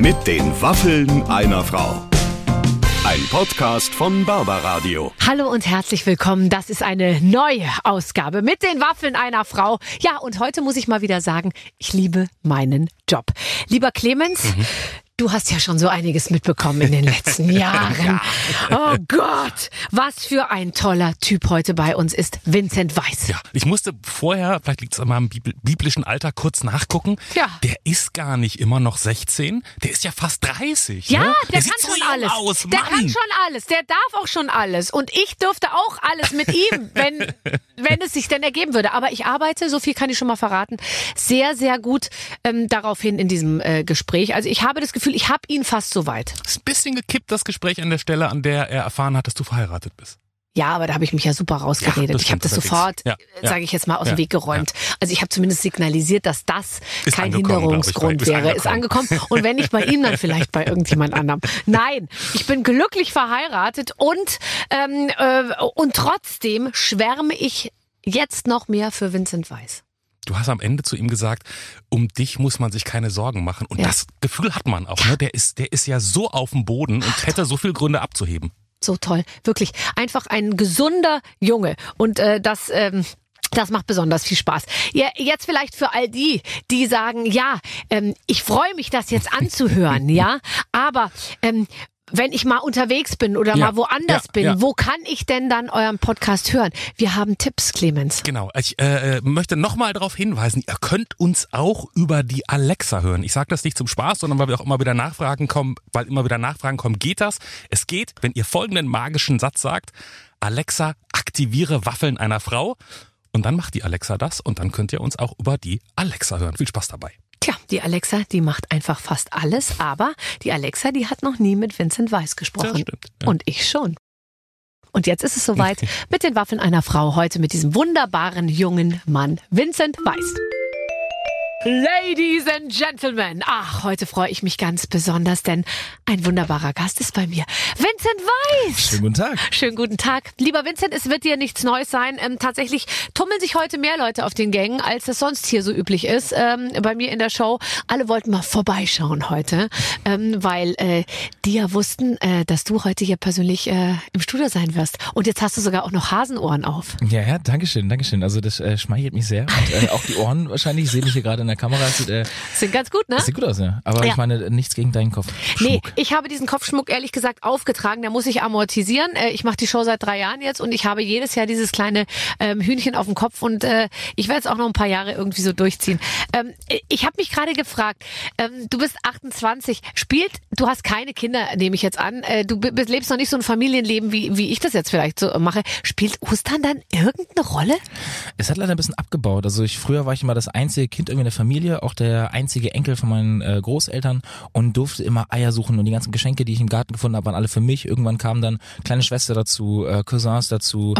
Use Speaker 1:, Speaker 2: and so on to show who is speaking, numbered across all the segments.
Speaker 1: Mit den Waffeln einer Frau. Ein Podcast von Barbaradio.
Speaker 2: Hallo und herzlich willkommen. Das ist eine neue Ausgabe mit den Waffeln einer Frau. Ja, und heute muss ich mal wieder sagen, ich liebe meinen Job. Lieber Clemens,
Speaker 3: Mhm.
Speaker 2: Du hast ja schon so einiges mitbekommen in den letzten Jahren. Oh Gott, was für ein toller Typ heute bei uns ist Vincent Weiss.
Speaker 3: Ja, ich musste vorher, vielleicht liegt es an meinem bibl- biblischen Alter, kurz nachgucken.
Speaker 2: Ja.
Speaker 3: Der ist gar nicht immer noch 16, der ist ja fast 30.
Speaker 2: Ja,
Speaker 3: ne?
Speaker 2: der,
Speaker 3: sieht
Speaker 2: kann
Speaker 3: so
Speaker 2: schon
Speaker 3: jung
Speaker 2: alles.
Speaker 3: Aus,
Speaker 2: der kann schon alles. Der darf auch schon alles. Und ich dürfte auch alles mit ihm, wenn, wenn es sich denn ergeben würde. Aber ich arbeite, so viel kann ich schon mal verraten, sehr, sehr gut ähm, daraufhin in diesem äh, Gespräch. Also ich habe das Gefühl, ich habe ihn fast so weit.
Speaker 3: Ist ein bisschen gekippt, das Gespräch an der Stelle, an der er erfahren hat, dass du verheiratet bist.
Speaker 2: Ja, aber da habe ich mich ja super rausgeredet.
Speaker 3: Ja,
Speaker 2: ich habe das sofort,
Speaker 3: Ja, ja.
Speaker 2: sage ich jetzt mal, aus
Speaker 3: Ja,
Speaker 2: dem Weg geräumt. Also ich habe zumindest signalisiert, dass das
Speaker 3: Ist
Speaker 2: kein
Speaker 3: angekommen,
Speaker 2: Hinderungsgrund
Speaker 3: ich, bei-
Speaker 2: wäre.
Speaker 3: ist
Speaker 2: Ist angekommen. Und wenn nicht bei ihm, dann vielleicht bei irgendjemand anderem. Nein, ich bin glücklich verheiratet und ähm, äh, und trotzdem schwärme ich jetzt noch mehr für Vincent Weiss.
Speaker 3: Du hast am Ende zu ihm gesagt, um dich muss man sich keine Sorgen machen. Und
Speaker 2: Ja.
Speaker 3: das Gefühl hat man auch. Ne? Der, ist, der ist ja so auf dem Boden und hätte so viele Gründe abzuheben.
Speaker 2: So toll, wirklich einfach ein gesunder Junge und äh, das. Ähm, das macht besonders viel Spaß. Ja, jetzt vielleicht für all die, die sagen, ja, ähm, ich freue mich, das jetzt anzuhören, ja, aber ähm, wenn ich mal unterwegs bin oder
Speaker 3: Ja,
Speaker 2: mal woanders
Speaker 3: ja,
Speaker 2: bin,
Speaker 3: ja.
Speaker 2: wo kann ich denn dann euren Podcast hören? Wir haben Tipps, Clemens.
Speaker 3: Genau. Ich äh, äh, möchte nochmal darauf hinweisen, ihr könnt uns auch über die Alexa hören. Ich sage das nicht zum Spaß, sondern weil wir auch immer wieder Nachfragen kommen, weil immer wieder Nachfragen kommen, geht das? Es geht, wenn ihr folgenden magischen Satz sagt, Alexa, aktiviere Waffeln einer Frau. Und dann macht die Alexa das und dann könnt ihr uns auch über die Alexa hören. Viel Spaß dabei.
Speaker 2: Tja, die Alexa, die macht einfach fast alles, aber die Alexa, die hat noch nie mit Vincent Weiss gesprochen.
Speaker 3: Das stimmt, ja.
Speaker 2: Und ich schon. Und jetzt ist es soweit mit den Waffeln einer Frau heute mit diesem wunderbaren jungen Mann, Vincent Weiss. Ladies and Gentlemen, ach, heute freue ich mich ganz besonders, denn ein wunderbarer Gast ist bei mir. Vincent Weiss!
Speaker 4: Schönen guten Tag.
Speaker 2: Schönen guten Tag. Lieber Vincent, es wird dir nichts Neues sein. Ähm, tatsächlich tummeln sich heute mehr Leute auf den Gängen, als es sonst hier so üblich ist. Ähm, bei mir in der Show. Alle wollten mal vorbeischauen heute, ähm, weil äh, die ja wussten, äh, dass du heute hier persönlich äh, im Studio sein wirst. Und jetzt hast du sogar auch noch Hasenohren auf.
Speaker 4: Ja, ja, danke schön, danke schön. Also das äh, schmeichelt mich sehr. Und äh, auch die Ohren wahrscheinlich, ich sehe mich hier gerade in der Kamera. Sieht, äh,
Speaker 2: Sind ganz gut, ne?
Speaker 4: sieht gut aus, ja. Aber
Speaker 2: Ja.
Speaker 4: ich meine, nichts gegen deinen Kopf.
Speaker 2: Nee, ich habe diesen Kopfschmuck ehrlich gesagt aufgetragen. Der muss ich amortisieren. Äh, Ich mache die Show seit drei Jahren jetzt und ich habe jedes Jahr dieses kleine ähm, Hühnchen auf dem Kopf und äh, ich werde es auch noch ein paar Jahre irgendwie so durchziehen. Ähm, ich habe mich gerade gefragt, ähm, du bist 28, spielt, du hast keine Kinder, nehme ich jetzt an, äh, du lebst noch nicht so ein Familienleben, wie, wie ich das jetzt vielleicht so mache. Spielt Ostern dann irgendeine Rolle?
Speaker 4: Es hat leider ein bisschen abgebaut. Also ich früher war ich immer das einzige Kind irgendwie in der Familie, auch der einzige Enkel von meinen äh, Großeltern und durfte immer Eier suchen und die ganzen Geschenke, die ich im Garten gefunden habe, waren alle für mich. Irgendwann kamen dann kleine Schwester dazu, äh, Cousins dazu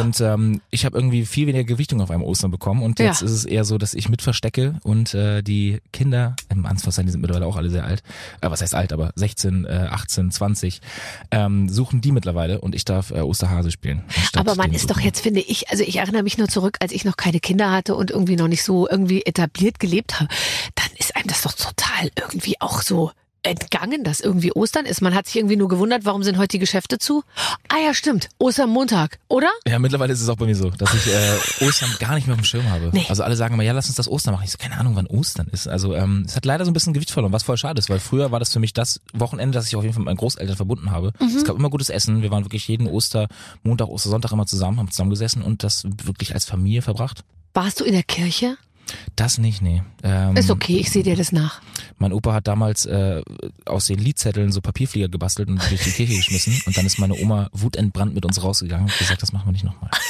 Speaker 4: und ähm, ich habe irgendwie viel weniger Gewichtung auf einem Ostern bekommen und jetzt
Speaker 2: Ja.
Speaker 4: ist es eher so, dass ich mit verstecke und äh, die Kinder, im Anfangszeiten, die sind mittlerweile auch alle sehr alt, äh, was heißt alt, aber 16, äh, 18, 20, ähm, suchen die mittlerweile und ich darf äh, Osterhase spielen.
Speaker 2: Aber man ist doch
Speaker 4: suchen.
Speaker 2: jetzt, finde ich, also ich erinnere mich nur zurück, als ich noch keine Kinder hatte und irgendwie noch nicht so irgendwie etabliert gelebt habe, dann ist einem das doch total irgendwie auch so entgangen, dass irgendwie Ostern ist. Man hat sich irgendwie nur gewundert, warum sind heute die Geschäfte zu? Ah ja, stimmt. Ostermontag, oder?
Speaker 4: Ja, mittlerweile ist es auch bei mir so, dass ich äh, Ostern gar nicht mehr auf dem Schirm habe.
Speaker 2: Nee.
Speaker 4: Also alle sagen immer, ja, lass uns das Ostern machen. Ich so, keine Ahnung, wann Ostern ist. Also ähm, es hat leider so ein bisschen Gewicht verloren, was voll schade ist, weil früher war das für mich das Wochenende, das ich auf jeden Fall mit meinen Großeltern verbunden habe.
Speaker 2: Mhm.
Speaker 4: Es gab immer gutes Essen. Wir waren wirklich jeden Oster, Montag, Ostersonntag immer zusammen, haben zusammen gesessen und das wirklich als Familie verbracht.
Speaker 2: Warst du in der Kirche?
Speaker 4: Das nicht, nee. Ähm,
Speaker 2: Ist okay, ich sehe dir das nach.
Speaker 4: Mein Opa hat damals äh, aus den Liedzetteln so Papierflieger gebastelt und durch die Kirche geschmissen. Und dann ist meine Oma wutentbrannt mit uns rausgegangen und gesagt, das machen wir nicht nochmal.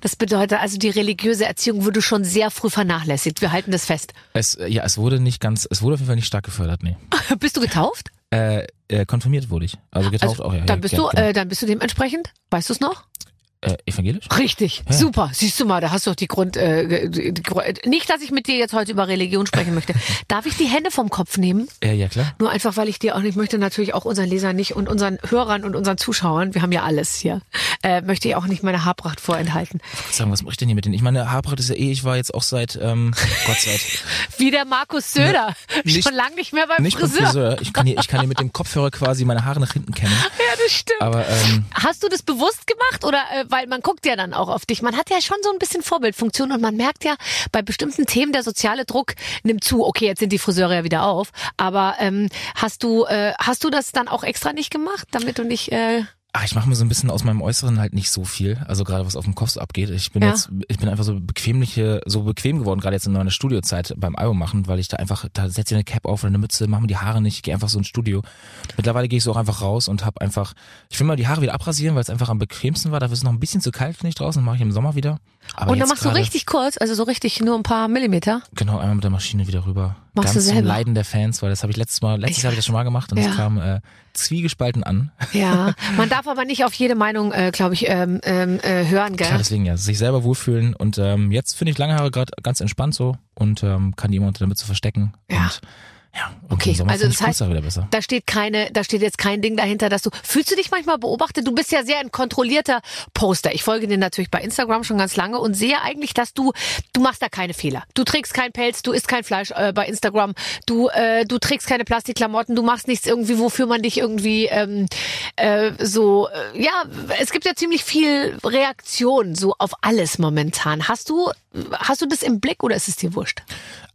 Speaker 2: Das bedeutet also, die religiöse Erziehung wurde schon sehr früh vernachlässigt. Wir halten das fest.
Speaker 4: Es, äh, ja, es wurde nicht ganz, es wurde auf jeden Fall nicht stark gefördert, nee.
Speaker 2: Bist du getauft?
Speaker 4: Äh, äh, konfirmiert wurde ich. Also getauft
Speaker 2: Also,
Speaker 4: auch, ja.
Speaker 2: dann bist
Speaker 4: ja,
Speaker 2: du,
Speaker 4: genau.
Speaker 2: äh, dann bist du dementsprechend. Weißt du es noch?
Speaker 4: Äh, evangelisch?
Speaker 2: Richtig,
Speaker 4: Ja.
Speaker 2: super. Siehst du mal, da hast du doch die Grund. Äh, die, die, nicht, dass ich mit dir jetzt heute über Religion sprechen möchte. Darf ich die Hände vom Kopf nehmen?
Speaker 4: Äh, ja, klar.
Speaker 2: Nur einfach, weil ich dir auch nicht möchte, natürlich auch unseren Lesern nicht und unseren Hörern und unseren Zuschauern, wir haben ja alles hier, äh, möchte ich auch nicht meine Haarpracht vorenthalten.
Speaker 4: Sagen, was mache ich denn hier mit denen? Ich meine, Haarpracht ist ja eh, ich war jetzt auch seit, ähm, Gott sei Dank,
Speaker 2: Wie der Markus Söder.
Speaker 4: nicht-
Speaker 2: Schon lange nicht mehr beim
Speaker 4: nicht beim
Speaker 2: Friseur.
Speaker 4: Friseur. Ich kann hier, ich kann hier mit dem Kopfhörer quasi meine Haare nach hinten kämmen.
Speaker 2: Ja, das stimmt.
Speaker 4: Aber, ähm,
Speaker 2: Hast du das bewusst gemacht oder äh, weil man guckt ja dann auch auf dich. Man hat ja schon so ein bisschen Vorbildfunktion und man merkt ja bei bestimmten Themen der soziale Druck nimmt zu. Okay, jetzt sind die Friseure ja wieder auf, aber ähm, hast du äh, hast du das dann auch extra nicht gemacht, damit du nicht äh,
Speaker 4: Ah, ich mache mir so ein bisschen aus meinem Äußeren halt nicht so viel. Also gerade was auf dem Kopf abgeht. Ich bin
Speaker 2: Ja.
Speaker 4: jetzt, ich bin einfach so bequemliche, so bequem geworden, gerade jetzt in meiner Studiozeit beim Album machen, weil ich da einfach, da setze ich eine Cap auf oder eine Mütze, mache mir die Haare nicht, gehe einfach so ins Studio. Mittlerweile gehe ich so auch einfach raus und habe einfach, ich will mal die Haare wieder abrasieren, weil es einfach am bequemsten war. Da ist es noch ein bisschen zu kalt, finde ich draußen, mache ich im Sommer wieder. Aber
Speaker 2: und dann machst du richtig kurz, also so richtig nur ein paar Millimeter.
Speaker 4: Genau, einmal mit der Maschine wieder rüber.
Speaker 2: Machst
Speaker 4: Ganz zum? Leiden der Fans, weil das habe ich letztes Mal, letztes Jahr habe ich das schon mal gemacht und
Speaker 2: Ja.
Speaker 4: es kam äh, zwiegespalten an.
Speaker 2: Ja, man darf aber nicht auf jede Meinung, äh, glaube ich, ähm, ähm, äh, hören, gell?
Speaker 4: Klar, deswegen ja, sich selber wohlfühlen und ähm, jetzt finde ich lange Haare gerade ganz entspannt so und ähm, kann die immer unter der Mütze verstecken.
Speaker 2: Ja.
Speaker 4: Und, ja,
Speaker 2: Okay, also das heißt-. Da steht keine, da steht jetzt kein Ding dahinter, dass du, fühlst du dich manchmal beobachtet? Du bist ja sehr ein kontrollierter Poster. Ich folge dir natürlich bei Instagram schon ganz lange und sehe eigentlich, dass du, du machst da keine Fehler. Du trägst kein Pelz, du isst kein Fleisch äh, bei Instagram, du, äh, du trägst keine Plastikklamotten, du machst nichts irgendwie, wofür man dich irgendwie ähm, äh, so, äh, ja, es gibt ja ziemlich viel Reaktion so auf alles momentan. Hast du, hast du das im Blick oder ist es dir wurscht?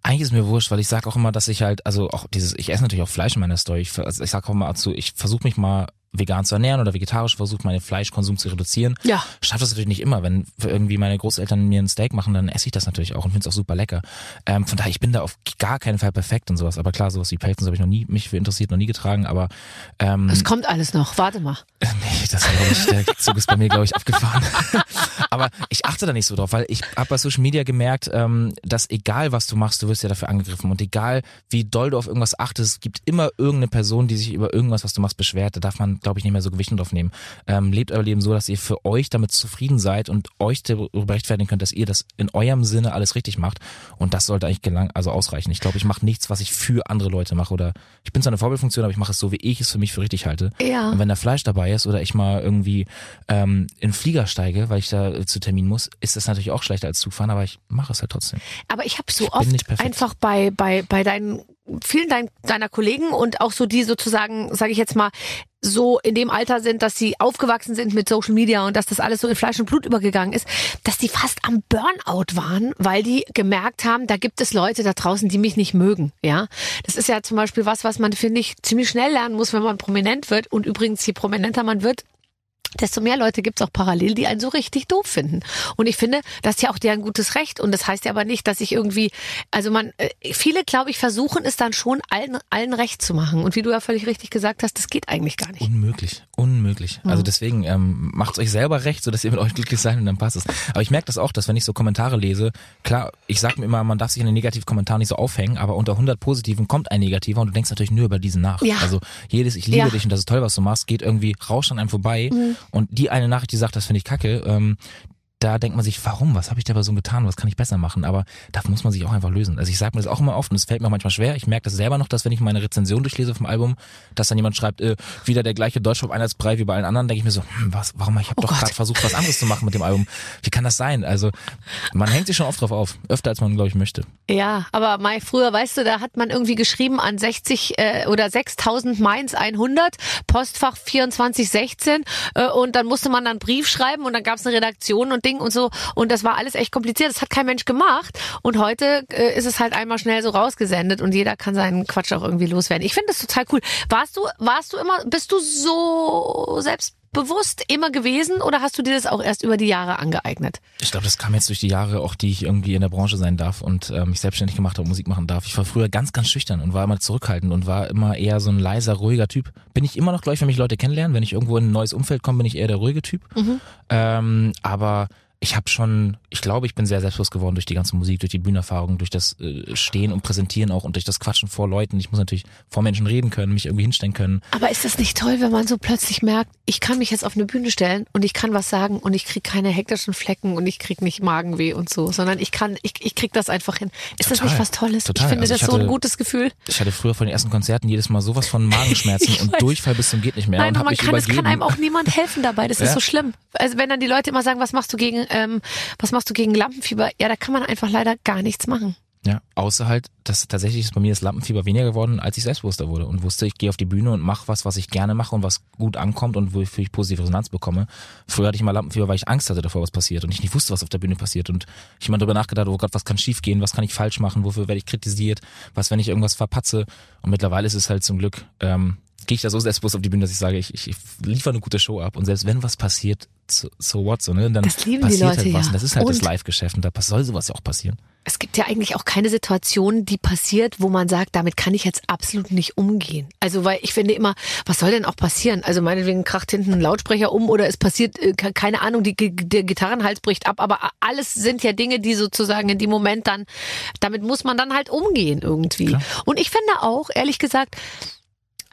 Speaker 4: Eigentlich ist mir wurscht, weil ich sage auch immer, dass ich halt, also auch dieses, ich esse natürlich auch Fleisch in meiner Story. Ich, also ich sage auch mal dazu, ich versuche mich mal vegan zu ernähren oder vegetarisch, versuche meinen Fleischkonsum zu reduzieren.
Speaker 2: Ja.
Speaker 4: Schaffe das natürlich nicht immer. Wenn irgendwie meine Großeltern mir ein Steak machen, dann esse ich das natürlich auch und finde es auch super lecker. Ähm, von daher, ich bin da auf gar keinen Fall perfekt und sowas. Aber klar, sowas wie Pelzen habe ich noch nie, mich für interessiert, noch nie getragen. Aber ähm,
Speaker 2: Es kommt alles noch, warte mal.
Speaker 4: Nee, das glaube ich, der Zug ist bei mir, glaube ich, abgefahren. Aber ich achte da nicht so drauf, weil ich habe bei Social Media gemerkt, ähm, dass egal was du machst, du wirst ja dafür angegriffen. Und egal wie doll du auf irgendwas achtest, es gibt immer irgendeine Person, die sich über irgendwas, was du machst, beschwert. Da darf man, glaube ich, nicht mehr so Gewicht drauf nehmen. Ähm, lebt euer Leben so, dass ihr für euch damit zufrieden seid und euch darüber rechtfertigen könnt, dass ihr das in eurem Sinne alles richtig macht. Und das sollte eigentlich gelang, also ausreichen. Ich glaube, ich mache nichts, was ich für andere Leute mache. Oder ich bin zwar eine Vorbildfunktion, aber ich mache es so, wie ich es für mich für richtig halte.
Speaker 2: Ja.
Speaker 4: Und wenn da Fleisch dabei ist oder ich mal irgendwie ähm, in Flieger steige, weil ich da äh, zu Termin muss, ist das natürlich auch schlechter als Zugfahren, aber ich mache es halt trotzdem.
Speaker 2: Aber ich habe so
Speaker 4: Ich
Speaker 2: oft einfach bei bei bei deinen vielen dein, deiner Kollegen und auch so die sozusagen, sage ich jetzt mal, so in dem Alter sind, dass sie aufgewachsen sind mit Social Media und dass das alles so in Fleisch und Blut übergegangen ist, dass die fast am Burnout waren, weil die gemerkt haben, da gibt es Leute da draußen, die mich nicht mögen. Ja, das ist ja zum Beispiel was, was man finde ich ziemlich schnell lernen muss, wenn man prominent wird. Und übrigens, je prominenter man wird, desto mehr Leute gibt's auch parallel, die einen so richtig doof finden. Und ich finde, das ist ja auch deren gutes Recht. Und das heißt ja aber nicht, dass ich irgendwie, also man, äh, viele, glaube ich, versuchen es dann schon allen, allen recht zu machen. Und wie du ja völlig richtig gesagt hast, das geht eigentlich gar nicht.
Speaker 4: Unmöglich, unmöglich. Also deswegen ähm, macht euch selber recht, so dass ihr mit euch glücklich seid und dann passt es. Aber ich merke das auch, dass wenn ich so Kommentare lese, klar, ich sag mir immer, man darf sich in den negativen Kommentaren nicht so aufhängen, aber unter 100 positiven kommt ein negativer und du denkst natürlich nur über diesen nach.
Speaker 2: Ja.
Speaker 4: Also jedes ich liebe
Speaker 2: Ja.
Speaker 4: dich und das ist toll, was du machst, geht irgendwie rauscht an einem vorbei und die eine Nachricht, die sagt, das finde ich kacke, ähm, da denkt man sich, warum? Was habe ich der Person getan? Was kann ich besser machen? Aber da muss man sich auch einfach lösen. Also ich sage mir das auch immer oft und es fällt mir auch manchmal schwer. Ich merke das selber noch, dass wenn ich meine Rezension durchlese vom Album, dass dann jemand schreibt, äh, wieder der gleiche Deutschpop-Einheitsbrei wie bei allen anderen, denke ich mir so, hm, was, warum? Ich habe doch
Speaker 2: Gott.
Speaker 4: gerade versucht, was anderes zu machen mit dem Album. Wie kann das sein? Also man hängt sich schon oft drauf auf. Öfter als man, glaube ich, möchte.
Speaker 2: Ja, aber Mai, früher, weißt du, da hat man irgendwie geschrieben an 60 äh, oder 6000 Mainz 100, Postfach 2416 äh, und dann musste man dann einen Brief schreiben und dann gab es eine Redaktion und Ding und so und das war alles echt kompliziert. Das hat kein Mensch gemacht und heute äh, ist es halt einmal schnell so rausgesendet und jeder kann seinen Quatsch auch irgendwie loswerden. Ich finde das total cool. Warst du, warst du immer, bist du so selbstbewusst immer gewesen oder hast du dir das auch erst über die Jahre angeeignet?
Speaker 4: Ich glaube, das kam jetzt durch die Jahre, auch die ich irgendwie in der Branche sein darf und äh, mich selbstständig gemacht habe, Musik machen darf. Ich war früher ganz, ganz schüchtern und war immer zurückhaltend und war immer eher so ein leiser, ruhiger Typ. Bin ich immer noch gleich, wenn mich Leute kennenlernen. Wenn ich irgendwo in ein neues Umfeld komme, bin ich eher der ruhige Typ. Ähm, aber ich habe schon, ich glaube, ich bin sehr selbstbewusst geworden durch die ganze Musik, durch die Bühnenerfahrung, durch das äh, Stehen und Präsentieren auch und durch das Quatschen vor Leuten. Ich muss natürlich vor Menschen reden können, mich irgendwie hinstellen können.
Speaker 2: Aber ist das nicht toll, wenn man so plötzlich merkt, ich kann mich jetzt auf eine Bühne stellen und ich kann was sagen und ich krieg keine hektischen Flecken und ich krieg nicht Magenweh und so, sondern ich kann, ich, ich krieg das einfach hin. Ist das
Speaker 4: Total.
Speaker 2: nicht was Tolles?
Speaker 4: Total.
Speaker 2: Ich finde
Speaker 4: Also
Speaker 2: das
Speaker 4: ich
Speaker 2: so ein
Speaker 4: hatte-
Speaker 2: gutes Gefühl.
Speaker 4: Ich hatte früher von den ersten Konzerten jedes Mal sowas von Magenschmerzen und. Durchfall bis zum geht nicht mehr
Speaker 2: Nein,
Speaker 4: und
Speaker 2: man kann, es kann einem auch niemand helfen dabei. Das ist
Speaker 4: Ja.
Speaker 2: so schlimm. Also wenn dann die Leute immer sagen, was machst du gegen, ähm, was machst du gegen Lampenfieber? Ja, da kann man einfach leider gar nichts machen.
Speaker 4: Ja, außer halt, dass tatsächlich ist bei mir das Lampenfieber weniger geworden, als ich selbstbewusster wurde und wusste, ich gehe auf die Bühne und mache was, was ich gerne mache und was gut ankommt und wofür ich positive Resonanz bekomme. Früher hatte ich mal Lampenfieber, weil ich Angst hatte davor, was passiert und ich nicht wusste, was auf der Bühne passiert und ich immer darüber nachgedacht, oh Gott, was kann schief gehen, was kann ich falsch machen, wofür werde ich kritisiert, was, wenn ich irgendwas verpatze und mittlerweile ist es halt zum Glück, ähm, gehe ich da so selbstbewusst auf die Bühne, dass ich sage, ich, ich, ich liefere eine gute Show ab und selbst wenn was passiert, so, so what, so, ne, dann
Speaker 2: Das lieben die
Speaker 4: passiert
Speaker 2: Leute,
Speaker 4: halt was
Speaker 2: ja.
Speaker 4: das ist halt das
Speaker 2: Und-
Speaker 4: Live-Geschäft und da soll sowas ja auch passieren.
Speaker 2: Es gibt ja eigentlich auch keine Situation, die passiert, wo man sagt, damit kann ich jetzt absolut nicht umgehen. Also weil ich finde immer, was soll denn auch passieren? Also meinetwegen kracht hinten ein Lautsprecher um oder es passiert, äh, ke- keine Ahnung, die, der Gitarrenhals bricht ab. Aber alles sind ja Dinge, die sozusagen in dem Moment dann, damit muss man dann halt umgehen irgendwie.
Speaker 4: Klar.
Speaker 2: Und ich finde auch, ehrlich gesagt,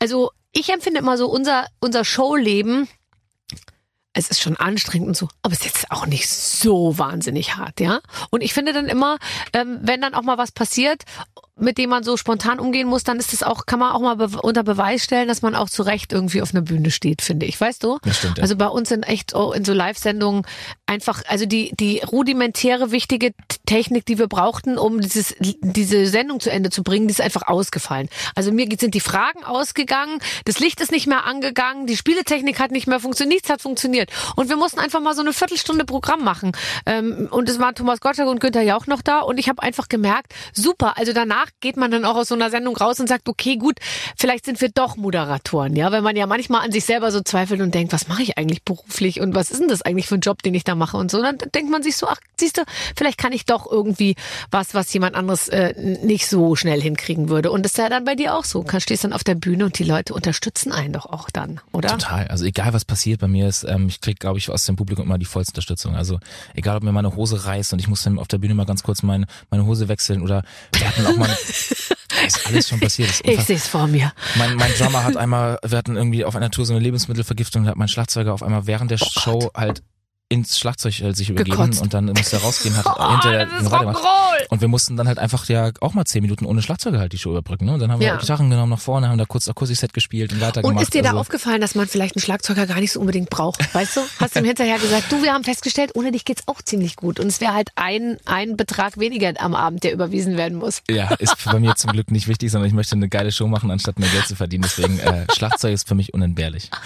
Speaker 2: also ich empfinde immer so unser, unser Showleben, es ist schon anstrengend und so, aber es ist jetzt auch nicht so wahnsinnig hart, ja. Und ich finde dann immer, ähm, wenn dann auch mal was passiert, mit dem man so spontan umgehen muss, dann ist es auch, kann man auch mal be unter Beweis stellen, dass man auch zu Recht irgendwie auf einer Bühne steht, finde ich. Weißt du?
Speaker 4: Das stimmt, ja.
Speaker 2: Also bei uns sind echt oh, in so Live-Sendungen einfach, also die, die rudimentäre, wichtige Technik, die wir brauchten, um dieses, diese Sendung zu Ende zu bringen, die ist einfach ausgefallen. Also mir sind die Fragen ausgegangen, das Licht ist nicht mehr angegangen, die Spieletechnik hat nicht mehr funktioniert, nichts hat funktioniert. Und wir mussten einfach mal so eine Viertelstunde Programm machen. Ähm, und es waren Thomas Gottschalk und Günther Jauch noch da und ich habe einfach gemerkt, super, also danach geht man dann auch aus so einer Sendung raus und sagt, okay, gut, vielleicht sind wir doch Moderatoren, ja, weil man ja manchmal an sich selber so zweifelt und denkt, was mache ich eigentlich beruflich und was ist denn das eigentlich für ein Job, den ich da mache und so. Dann denkt man sich so, ach, siehst du, vielleicht kann ich doch irgendwie was, was jemand anderes äh, nicht so schnell hinkriegen würde. Und das ist ja dann bei dir auch so. Du stehst dann auf der Bühne und die Leute unterstützen einen doch auch dann, oder?
Speaker 4: Total. Also egal was passiert bei mir ist, ähm, ich krieg, glaube ich, aus dem Publikum immer die vollste Unterstützung. Also egal, ob mir meine Hose reißt und ich muss dann auf der Bühne mal ganz kurz mein, meine Hose wechseln oder wir hatten auch mal, ist alles schon passiert. Das
Speaker 2: Ich sehe es vor mir.
Speaker 4: mein, mein Drummer hat einmal, wir hatten irgendwie auf einer Tour so eine Lebensmittelvergiftung, da hat mein Schlagzeuger auf einmal während der Show halt ins Schlagzeug äh, sich übergeben
Speaker 2: Gekotzt.
Speaker 4: und dann musste er rausgehen, hat
Speaker 2: Oh,
Speaker 4: hinterher
Speaker 2: das ist. Rock'n'Roll!
Speaker 4: Und wir mussten dann halt einfach ja auch mal zehn Minuten ohne Schlagzeuger halt die Show überbrücken. Ne? Und dann haben wir
Speaker 2: Ja.
Speaker 4: Gitarren genommen nach vorne, haben da kurz Akustikset gespielt und weitergemacht.
Speaker 2: Und ist dir da
Speaker 4: Also-
Speaker 2: aufgefallen, dass man vielleicht einen Schlagzeuger gar nicht so unbedingt braucht? Weißt du? Hast du ihm hinterher gesagt, du, wir haben festgestellt, ohne dich geht's auch ziemlich gut. Und es wäre halt ein, ein Betrag weniger am Abend, der überwiesen werden muss.
Speaker 4: Ja, ist bei mir zum Glück nicht wichtig, sondern ich möchte eine geile Show machen, anstatt mehr Geld zu verdienen. Deswegen äh, Schlagzeug ist für mich unentbehrlich.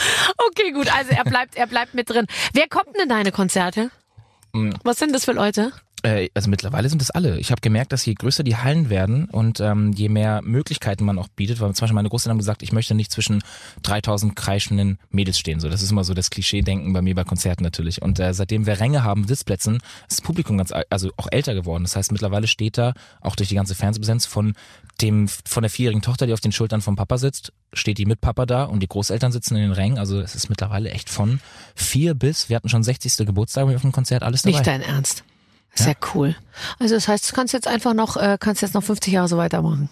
Speaker 2: Okay, gut. Also er bleibt, er bleibt mit drin. Wer kommt denn in deine Konzerte?
Speaker 4: Mm.
Speaker 2: Was sind das für Leute?
Speaker 4: Äh, also mittlerweile sind es alle. Ich habe gemerkt, dass je größer die Hallen werden und ähm, je mehr Möglichkeiten man auch bietet, weil zum Beispiel meine Großeltern haben gesagt, ich möchte nicht zwischen 3000 kreischenden Mädels stehen. So, das ist immer so das Klischee-Denken bei mir bei Konzerten natürlich. Und äh, seitdem wir Ränge haben, Sitzplätzen, ist das Publikum ganz, al- also auch älter geworden. Das heißt, mittlerweile steht da auch durch die ganze Fernsehpräsenz von dem von der vierjährigen Tochter, die auf den Schultern vom Papa sitzt, steht die mit Papa da und die Großeltern sitzen in den Rängen. Also es ist mittlerweile echt von vier bis, wir hatten schon 60. Geburtstag auf dem Konzert, alles dabei.
Speaker 2: Nicht dein Ernst. Sehr cool. Also das heißt, du kannst jetzt einfach noch, äh, kannst jetzt noch 50 Jahre so weitermachen.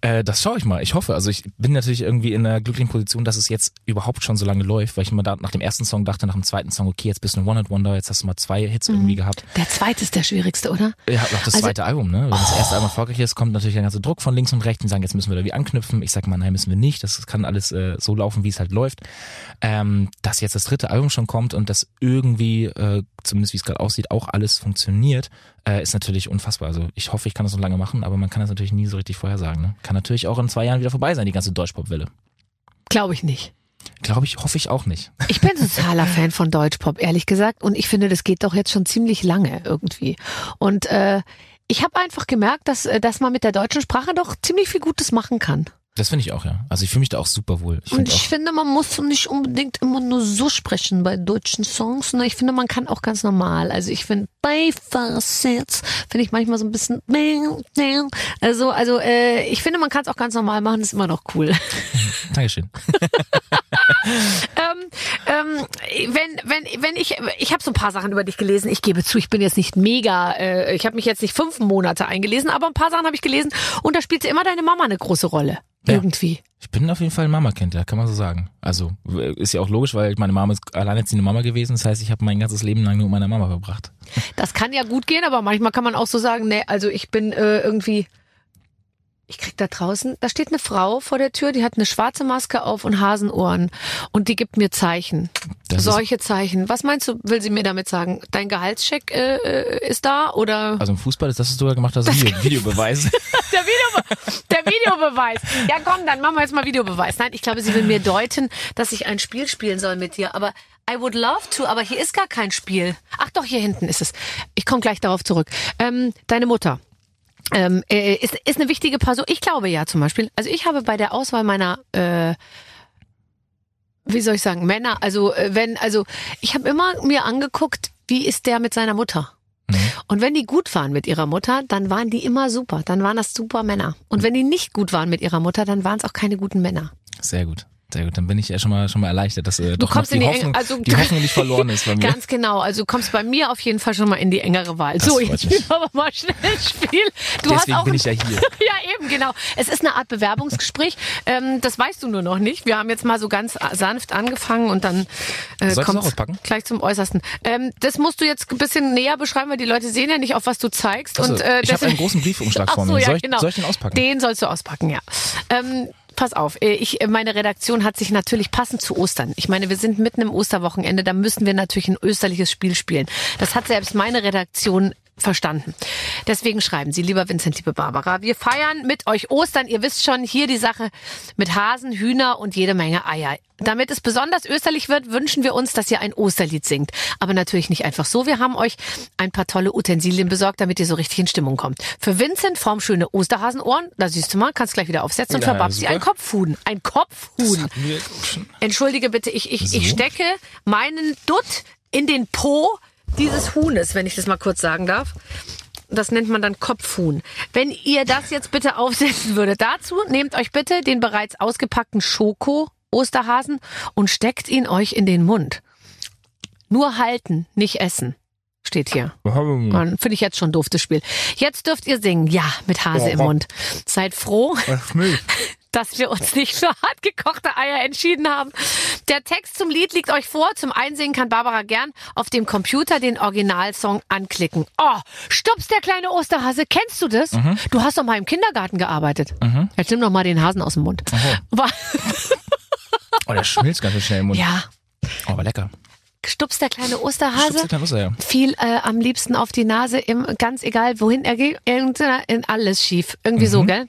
Speaker 4: Äh, das schaue ich mal. Ich hoffe. Also ich bin natürlich irgendwie in einer glücklichen Position, dass es jetzt überhaupt schon so lange läuft, weil ich immer da nach dem ersten Song dachte, nach dem zweiten Song, okay, jetzt bist du ein One-Hit-Wonder, jetzt hast du mal zwei Hits irgendwie gehabt.
Speaker 2: Der zweite ist der schwierigste, oder?
Speaker 4: Ja, auch das
Speaker 2: Also-
Speaker 4: zweite Album, ne? Wenn das erste Album erfolgreich ist, kommt natürlich der ganze Druck von links und rechts und sagen, jetzt müssen wir da wie anknüpfen. Ich sag mal, nein, müssen wir nicht. Das kann alles äh, so laufen, wie es halt läuft. Ähm, dass jetzt das dritte Album schon kommt und das irgendwie, äh, zumindest wie es gerade aussieht, auch alles funktioniert, äh, ist natürlich unfassbar. Also ich hoffe, ich kann das noch lange machen, aber man kann das natürlich nie so richtig vorhersagen. Ne? Kann natürlich auch in zwei Jahren wieder vorbei sein, die ganze Deutschpop-Welle.
Speaker 2: Glaube ich nicht.
Speaker 4: Glaube ich, hoffe ich auch nicht.
Speaker 2: Ich bin totaler Fan von Deutschpop, ehrlich gesagt. Und ich finde, das geht doch jetzt schon ziemlich lange irgendwie. Und äh, ich habe einfach gemerkt, dass, äh, dass man mit der deutschen Sprache doch ziemlich viel Gutes machen kann.
Speaker 4: Das finde ich auch, ja. Also ich fühle mich da auch super wohl. Ich
Speaker 2: Und ich finde, man muss nicht unbedingt immer nur so sprechen bei deutschen Songs. Ne? Ich finde, man kann auch ganz normal. Also ich finde, Beifahrersitz finde ich manchmal so ein bisschen. Also, also äh, ich finde, man kann es auch ganz normal machen, ist immer noch cool.
Speaker 4: Dankeschön.
Speaker 2: ähm, ähm, wenn, wenn, wenn ich, ich habe so ein paar Sachen über dich gelesen. Ich gebe zu, ich bin jetzt nicht mega, äh, ich habe mich jetzt nicht fünf Monate eingelesen, aber ein paar Sachen habe ich gelesen und da spielt immer deine Mama eine große Rolle.
Speaker 4: Ja.
Speaker 2: Irgendwie.
Speaker 4: Ich bin auf jeden Fall ein Mama-Kind, ja, kann man so sagen. Also ist ja auch logisch, weil meine Mama ist alleinerziehende Mama gewesen. Das heißt, ich habe mein ganzes Leben lang nur mit meiner Mama verbracht.
Speaker 2: Das kann ja gut gehen, aber manchmal kann man auch so sagen, nee, also ich bin äh, irgendwie. Ich krieg da draußen, da steht eine Frau vor der Tür, die hat eine schwarze Maske auf und Hasenohren und die gibt mir Zeichen.
Speaker 4: Das
Speaker 2: Solche Zeichen. Was meinst du, will sie mir damit sagen? Dein Gehaltscheck äh, äh, ist da oder
Speaker 4: Also im Fußball ist das, was du da gemacht hast, Video, Videobeweis.
Speaker 2: der, Videobe der Videobeweis? Ja, komm, dann machen wir jetzt mal Videobeweis. Nein, ich glaube, sie will mir deuten, dass ich ein Spiel spielen soll mit dir. Aber I would love to, aber hier ist gar kein Spiel. Ach doch, hier hinten ist es. Ich komme gleich darauf zurück. Ähm, deine Mutter. Ähm, äh, ist, ist eine wichtige Person. Ich glaube ja zum Beispiel. Also ich habe bei der Auswahl meiner, äh, wie soll ich sagen, Männer, also äh, wenn, also ich habe immer mir angeguckt, wie ist der mit seiner Mutter. Und wenn die gut waren mit ihrer Mutter, dann waren die immer super. Dann waren das super Männer. Und wenn die nicht gut waren mit ihrer Mutter, dann waren es auch keine guten Männer.
Speaker 4: Sehr gut. Sehr gut, dann bin ich ja schon mal schon mal erleichtert, dass äh, doch
Speaker 2: kommst
Speaker 4: noch die,
Speaker 2: in die
Speaker 4: Hoffnung,
Speaker 2: also-
Speaker 4: die Hoffnung nicht verloren ist bei mir.
Speaker 2: Ganz genau. Also du kommst bei mir auf jeden Fall schon mal in die engere Wahl.
Speaker 4: Das
Speaker 2: so, jetzt spielen wir aber mal schnell ein Spiel. Du hast
Speaker 4: Deswegen
Speaker 2: auch
Speaker 4: bin ich ja hier.
Speaker 2: Ja, eben, genau. Es ist eine Art Bewerbungsgespräch. ähm, das weißt du nur noch nicht. Wir haben jetzt mal so ganz sanft angefangen und dann äh, kommt gleich zum Äußersten. Ähm, das musst du jetzt ein bisschen näher beschreiben, weil die Leute sehen ja nicht, auf was du zeigst.
Speaker 4: Also,
Speaker 2: und, äh,
Speaker 4: ich habe einen großen Briefumschlag vor mir.
Speaker 2: ja,
Speaker 4: soll, ich,
Speaker 2: genau.
Speaker 4: soll ich den auspacken?
Speaker 2: Den sollst du auspacken, ja. Ähm, pass auf, äh, ich, äh, meine Redaktion hat sich natürlich passend zu Ostern. Ich meine, wir sind mitten im Osterwochenende, da müssen wir natürlich ein österliches Spiel spielen. Das hat selbst meine Redaktion verstanden. Deswegen schreiben Sie, lieber Vincent, liebe Barbara, wir feiern mit euch Ostern. Ihr wisst schon, hier die Sache mit Hasen, Hühner und jede Menge Eier. Damit es besonders österlich wird, wünschen wir uns, dass ihr ein Osterlied singt. Aber natürlich nicht einfach so. Wir haben euch ein paar tolle Utensilien besorgt, damit ihr so richtig in Stimmung kommt. Für Vincent formschöne Osterhasenohren. Da siehst du mal, kannst gleich wieder aufsetzen. Und
Speaker 4: Ja,
Speaker 2: für Babsi ein Kopfhuhn. Ein Kopfhuhn. Entschuldige bitte, ich, ich, ich
Speaker 4: So.
Speaker 2: stecke meinen Dutt in den Po dieses Huhnes, wenn ich das mal kurz sagen darf. Das nennt man dann Kopfhuhn. Wenn ihr das jetzt bitte aufsetzen würdet, dazu nehmt euch bitte den bereits ausgepackten Schoko Osterhasen und steckt ihn euch in den Mund. Nur halten, nicht essen. Steht hier. Finde ich jetzt schon doof, das Spiel. Jetzt dürft ihr singen. Ja, mit Hase im Mund. Seid froh, dass wir uns nicht für hart gekochte Eier entschieden haben. Der Text zum Lied liegt euch vor. Zum Einsingen kann Barbara gern auf dem Computer den Originalsong anklicken. Oh, Stups, der kleine Osterhase. Kennst du das? Du hast doch mal im Kindergarten gearbeitet. Jetzt nimm doch mal den Hasen aus dem Mund.
Speaker 4: Oh, der schmilzt ganz schön schnell im Mund.
Speaker 2: Ja,
Speaker 4: Oh, aber lecker.
Speaker 2: Stups, der kleine Osterhase.
Speaker 4: du kein Wasser, ja.
Speaker 2: Fiel äh, am liebsten auf die Nase, im, ganz egal wohin er geht, in alles schief. Irgendwie so, gell?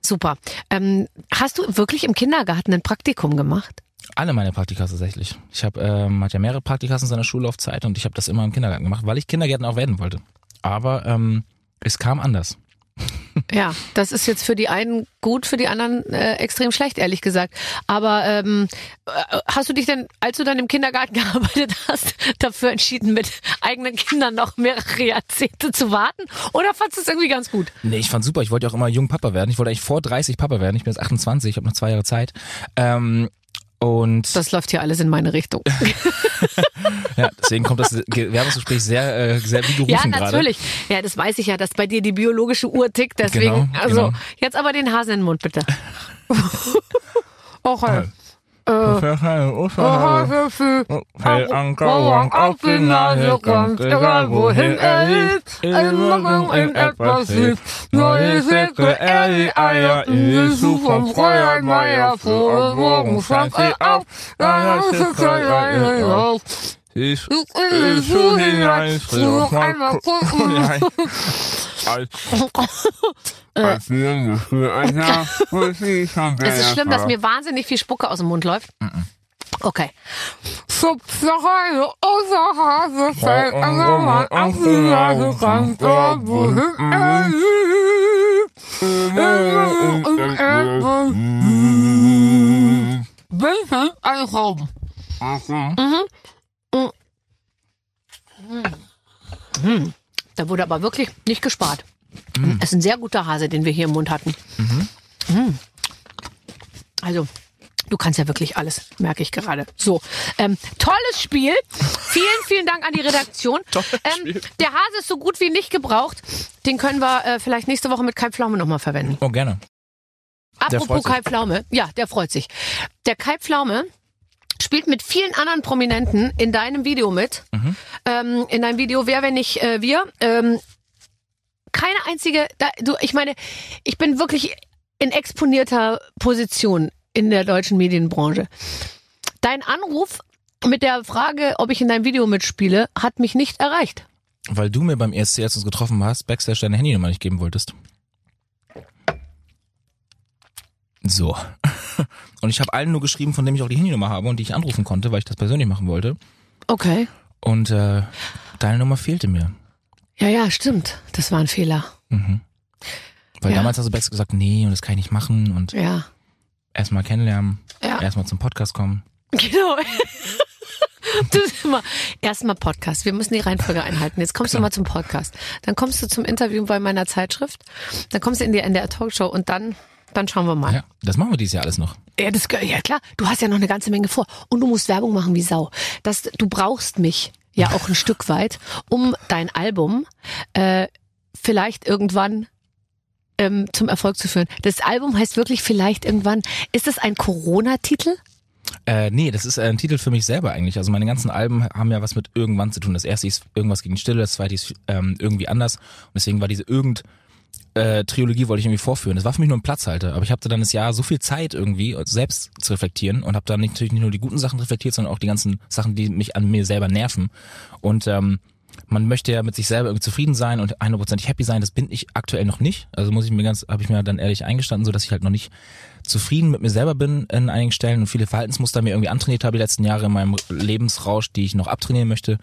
Speaker 2: Super. Ähm, hast du wirklich im Kindergarten ein Praktikum gemacht?
Speaker 4: Alle meine Praktika tatsächlich. Ich habe ähm, hatte ja mehrere Praktika in seiner Schullaufzeit und ich habe das immer im Kindergarten gemacht, weil ich Kindergärtner auch werden wollte. Aber ähm, es kam anders.
Speaker 2: Ja, das ist jetzt für die einen gut, für die anderen äh, extrem schlecht, ehrlich gesagt. Aber ähm, äh, hast du dich denn, als du dann im Kindergarten gearbeitet hast, dafür entschieden, mit eigenen Kindern noch mehrere Jahrzehnte zu warten? Oder fandest du es irgendwie ganz gut?
Speaker 4: Nee, ich fand super. Ich wollte ja auch immer jung Papa werden. Ich wollte eigentlich vor 30 Papa werden. Ich bin jetzt 28, ich habe noch zwei Jahre Zeit. Ähm, und
Speaker 2: Das läuft hier alles in meine Richtung.
Speaker 4: ja, deswegen kommt das Ge- Werbungsgespräch sehr, äh, sehr wie gerufen
Speaker 2: Ja,
Speaker 4: gerade.
Speaker 2: natürlich. Ja, das weiß ich ja, dass bei dir die biologische Uhr tickt. Deswegen,
Speaker 4: Genau,
Speaker 2: also
Speaker 4: genau.
Speaker 2: jetzt aber den Hasen in den Mund, bitte. Och, hey.
Speaker 4: Fällt Anker auf die Nase, ganz egal wohin er liegt, immer in etwas liegt. Neue Säcke, er die Eier, in die Suche vom Fräulein Meier, frohe Morgen, stand sie auf, da ist es klein auf. Ich will so hinein, noch einmal gucken.
Speaker 5: Als schon
Speaker 2: Es ist schlimm, dass mir wahnsinnig viel Spucke aus dem Mund läuft. Okay.
Speaker 5: Schubst noch eine außer Hase, fällt an der Mann auf die Nase, ganz dort, wohin er liegt. Immer in etwas Schrauben.
Speaker 2: Da wurde aber wirklich nicht gespart. Das ist ein sehr guter Hase, den wir hier im Mund hatten. Mm. Also, du kannst ja wirklich alles, merke ich gerade. So, ähm, tolles Spiel. Vielen, vielen Dank an die Redaktion. Ähm, der Hase ist so gut wie nicht gebraucht. Den können wir äh, vielleicht nächste Woche mit Kai Pflaume nochmal verwenden.
Speaker 4: Oh, gerne.
Speaker 2: Apropos. Kai Pflaume, ja, der freut sich. Der Kai Pflaume spielt mit vielen anderen Prominenten in deinem Video mit.
Speaker 4: Mhm.
Speaker 2: Ähm, in deinem Video Wer, wenn nicht äh, wir. Ähm, keine einzige, da, du, ich meine, ich bin wirklich in exponierter Position in der deutschen Medienbranche. Dein Anruf mit der Frage, ob ich in deinem Video mitspiele, hat mich nicht erreicht.
Speaker 4: Weil du mir beim ESC, als uns getroffen hast, Backstage deine Handynummer nicht geben wolltest. So. Und ich habe allen nur geschrieben, von dem ich auch die Handynummer habe und die ich anrufen konnte, weil ich das persönlich machen wollte.
Speaker 2: Okay.
Speaker 4: Und äh, deine Nummer fehlte mir.
Speaker 2: Ja, ja, stimmt. Das war ein Fehler.
Speaker 4: Weil
Speaker 2: Ja.
Speaker 4: damals hast du Backstage gesagt, nee, und das kann ich nicht machen und
Speaker 2: Ja.
Speaker 4: erstmal kennenlernen,
Speaker 2: Ja.
Speaker 4: erstmal zum Podcast kommen.
Speaker 2: Genau. Das ist immer erstmal Podcast. Wir müssen die Reihenfolge einhalten. Jetzt kommst du mal zum Podcast. Dann kommst du zum Interview bei meiner Zeitschrift. Dann kommst du in die NDR Talkshow und dann, dann schauen wir mal.
Speaker 4: Ja, das machen wir dieses Jahr alles noch.
Speaker 2: Ja, das, ja klar. Du hast ja noch eine ganze Menge vor. Und du musst Werbung machen wie Sau. Das, du brauchst mich ja auch ein Stück weit, um dein Album äh, vielleicht irgendwann ähm, zum Erfolg zu führen. Das Album heißt wirklich vielleicht irgendwann. Ist das ein Corona-Titel?
Speaker 4: Äh, nee, das ist ein Titel für mich selber eigentlich. Also meine ganzen Alben haben ja was mit irgendwann zu tun. Das erste ist irgendwas gegen Stille, das zweite ist ähm, irgendwie anders. Und deswegen war diese irgend äh, Trilogie wollte ich irgendwie vorführen. Das war für mich nur ein Platzhalter, aber ich hatte dann das Jahr so viel Zeit irgendwie selbst zu reflektieren und habe dann nicht, natürlich nicht nur die guten Sachen reflektiert, sondern auch die ganzen Sachen, die mich an mir selber nerven. Und ähm, man möchte ja mit sich selber irgendwie zufrieden sein und 100% happy sein. Das bin ich aktuell noch nicht. Also muss ich mir ganz, habe ich mir dann ehrlich eingestanden, so dass ich halt noch nicht zufrieden mit mir selber bin in einigen Stellen und viele Verhaltensmuster mir irgendwie antrainiert habe die letzten Jahre in meinem Lebensrausch, die ich noch abtrainieren möchte.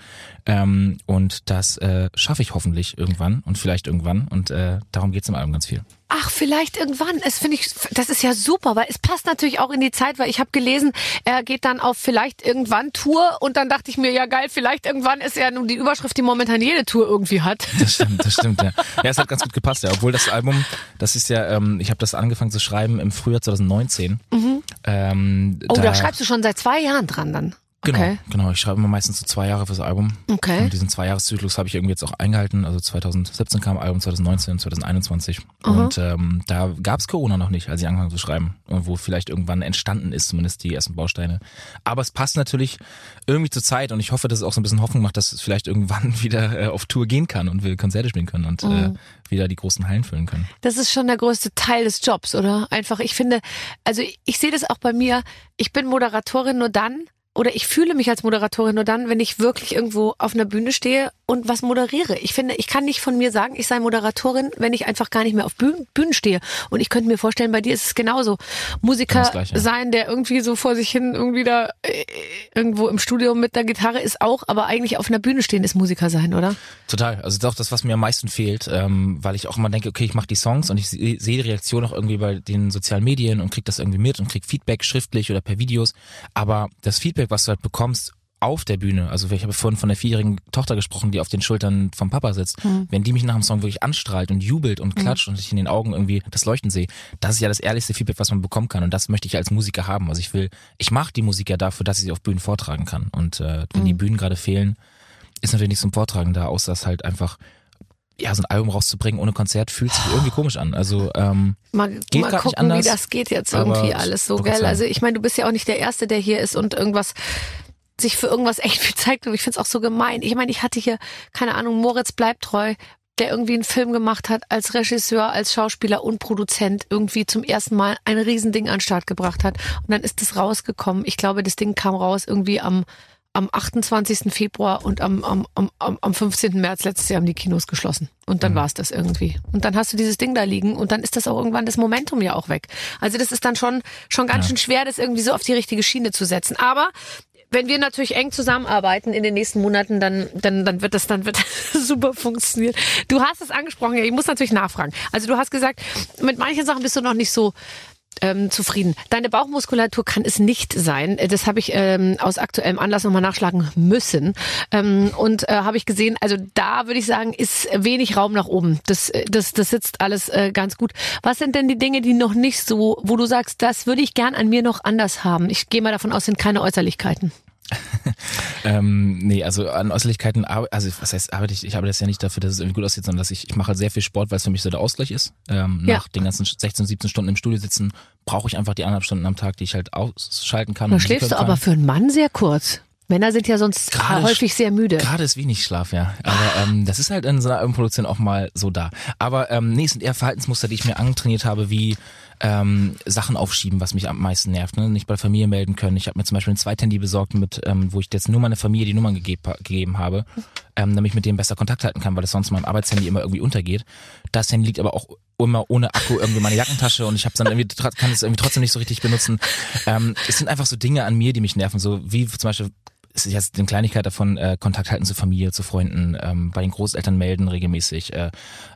Speaker 4: Ähm, und das äh, schaffe ich hoffentlich irgendwann und vielleicht irgendwann. Und äh, darum geht's im Album ganz viel.
Speaker 2: Ach, vielleicht irgendwann. Es finde ich, das ist ja super, weil es passt natürlich auch in die Zeit, weil ich habe gelesen, er geht dann auf vielleicht irgendwann Tour und dann dachte ich mir, ja geil, vielleicht irgendwann ist ja nun die Überschrift, die momentan jede Tour irgendwie hat.
Speaker 4: Das stimmt, das stimmt, ja. Ja, es hat ganz gut gepasst, ja. Obwohl das Album, das ist ja, ähm, ich habe das angefangen zu schreiben im Frühjahr 2019. Ähm,
Speaker 2: Oh, da, schreibst du schon seit zwei Jahren dran dann.
Speaker 4: Genau,
Speaker 2: Okay.
Speaker 4: genau. Ich schreibe immer meistens so zwei Jahre fürs Album.
Speaker 2: Okay.
Speaker 4: Und diesen Zweijahreszyklus habe ich irgendwie jetzt auch eingehalten. Also 2017 kam Album, 2019, 2021. Und ähm, da gab's Corona noch nicht, als ich angefangen zu schreiben. Und Wo vielleicht irgendwann entstanden ist, zumindest die ersten Bausteine. Aber es passt natürlich irgendwie zur Zeit und ich hoffe, dass es auch so ein bisschen Hoffnung macht, dass es vielleicht irgendwann wieder äh, auf Tour gehen kann und wir Konzerte spielen können und äh, wieder die großen Hallen füllen können.
Speaker 2: Das ist schon der größte Teil des Jobs, oder? Einfach, ich finde, also ich, ich sehe das auch bei mir. Ich bin Moderatorin nur dann, oder ich fühle mich als Moderatorin nur dann, wenn ich wirklich irgendwo auf einer Bühne stehe und was moderiere. Ich finde, ich kann nicht von mir sagen, ich sei Moderatorin, wenn ich einfach gar nicht mehr auf Bühnen, Bühnen stehe. Und ich könnte mir vorstellen, bei dir ist es genauso. Musiker
Speaker 4: das Gleiche.
Speaker 2: sein, der irgendwie so vor sich hin irgendwie da äh, irgendwo im Studio mit der Gitarre ist auch, aber eigentlich auf einer Bühne stehen ist Musiker sein, oder?
Speaker 4: Total. Also das ist auch das, was mir am meisten fehlt, ähm, weil ich auch immer denke, okay, ich mache die Songs und ich se- sehe die Reaktion auch irgendwie bei den sozialen Medien und krieg das irgendwie mit und krieg Feedback schriftlich oder per Videos. Aber das Feedback, was du halt bekommst auf der Bühne, also ich habe vorhin von der vierjährigen Tochter gesprochen, die auf den Schultern vom Papa sitzt, wenn die mich nach dem Song wirklich anstrahlt und jubelt und klatscht und ich in den Augen irgendwie das Leuchten sehe, das ist ja das ehrlichste Feedback, was man bekommen kann. Und das möchte ich als Musiker haben. Also ich will, ich mache die Musik ja dafür, dass ich sie auf Bühnen vortragen kann. Und äh, wenn die Bühnen gerade fehlen, ist natürlich nichts zum Vortragen da, außer es halt einfach, ja, so ein Album rauszubringen ohne Konzert fühlt sich irgendwie komisch an. Also, ähm,
Speaker 2: Mal,
Speaker 4: Geht
Speaker 2: mal gucken, wie
Speaker 4: anders,
Speaker 2: das geht jetzt irgendwie alles so, gell? Also ich meine, du bist ja auch nicht der Erste, der hier ist und irgendwas sich für irgendwas echt viel zeigt und ich find's auch so gemein. Ich meine, ich hatte hier, keine Ahnung, Moritz bleibt treu, der irgendwie einen Film gemacht hat, als Regisseur, als Schauspieler und Produzent irgendwie zum ersten Mal ein Riesending an den Start gebracht hat. Und dann ist das rausgekommen. Ich glaube, das Ding kam raus irgendwie am am 28. Februar und am, am, am, am am 15. März letztes Jahr haben die Kinos geschlossen. Und dann war's das irgendwie. Und dann hast du dieses Ding da liegen und dann ist das auch irgendwann das Momentum ja auch weg. Also das ist dann schon, schon ganz schön schwer, das irgendwie so auf die richtige Schiene zu setzen. Aber wenn wir natürlich eng zusammenarbeiten in den nächsten Monaten, dann, dann, dann wird das, dann wird das super funktionieren. Du hast es angesprochen, ja, ich muss natürlich nachfragen. Also du hast gesagt, mit manchen Sachen bist du noch nicht so, ähm, zufrieden. Deine Bauchmuskulatur kann es nicht sein. Äh, Das habe ich ähm, aus aktuellem Anlass nochmal nachschlagen müssen. Ähm, und äh, habe ich gesehen, also da würde ich sagen, ist wenig Raum nach oben. Das, äh, das, das sitzt alles äh, ganz gut. Was sind denn die Dinge, die noch nicht so, wo du sagst, das würde ich gern an mir noch anders haben? Ich gehe mal davon aus, sind keine Äußerlichkeiten.
Speaker 4: Ähm, nee, also an Äußerlichkeiten, also was heißt arbeite ich, ich arbeite das ja nicht dafür, dass es irgendwie gut aussieht, sondern dass ich, ich mache halt sehr viel Sport, weil es für mich so der Ausgleich ist. Ähm,
Speaker 2: Ja.
Speaker 4: Nach den ganzen 16, 17 Stunden im Studio sitzen, brauche ich einfach die anderthalb Stunden am Tag, die ich halt ausschalten kann.
Speaker 2: Da
Speaker 4: und Musik
Speaker 2: schläfst du aber für einen Mann sehr kurz. Männer sind ja sonst
Speaker 4: Gerade
Speaker 2: häufig sehr müde.
Speaker 4: Gerade ist wenig Schlaf, ja. Aber ähm, das ist halt in so einer Albenproduktion auch mal so da. Aber ähm, nee, es sind eher Verhaltensmuster, die ich mir antrainiert habe, wie ähm, Sachen aufschieben, was mich am meisten nervt. Ne? Nicht bei der Familie melden können. Ich habe mir zum Beispiel ein Zweithandy besorgt, mit, ähm, wo ich jetzt nur meiner Familie die Nummern gegeb, gegeben habe, ähm, damit ich mit denen besser Kontakt halten kann, weil das sonst meinem Arbeitshandy immer irgendwie untergeht. Das Handy liegt aber auch immer ohne Akku irgendwie in meiner Jackentasche und ich habe dann irgendwie kann es irgendwie trotzdem nicht so richtig benutzen. Ähm, es sind einfach so Dinge an mir, die mich nerven, so wie zum Beispiel es ist jetzt eine Kleinigkeit davon, äh, Kontakt halten zu Familie, zu Freunden, ähm, bei den Großeltern melden regelmäßig, äh,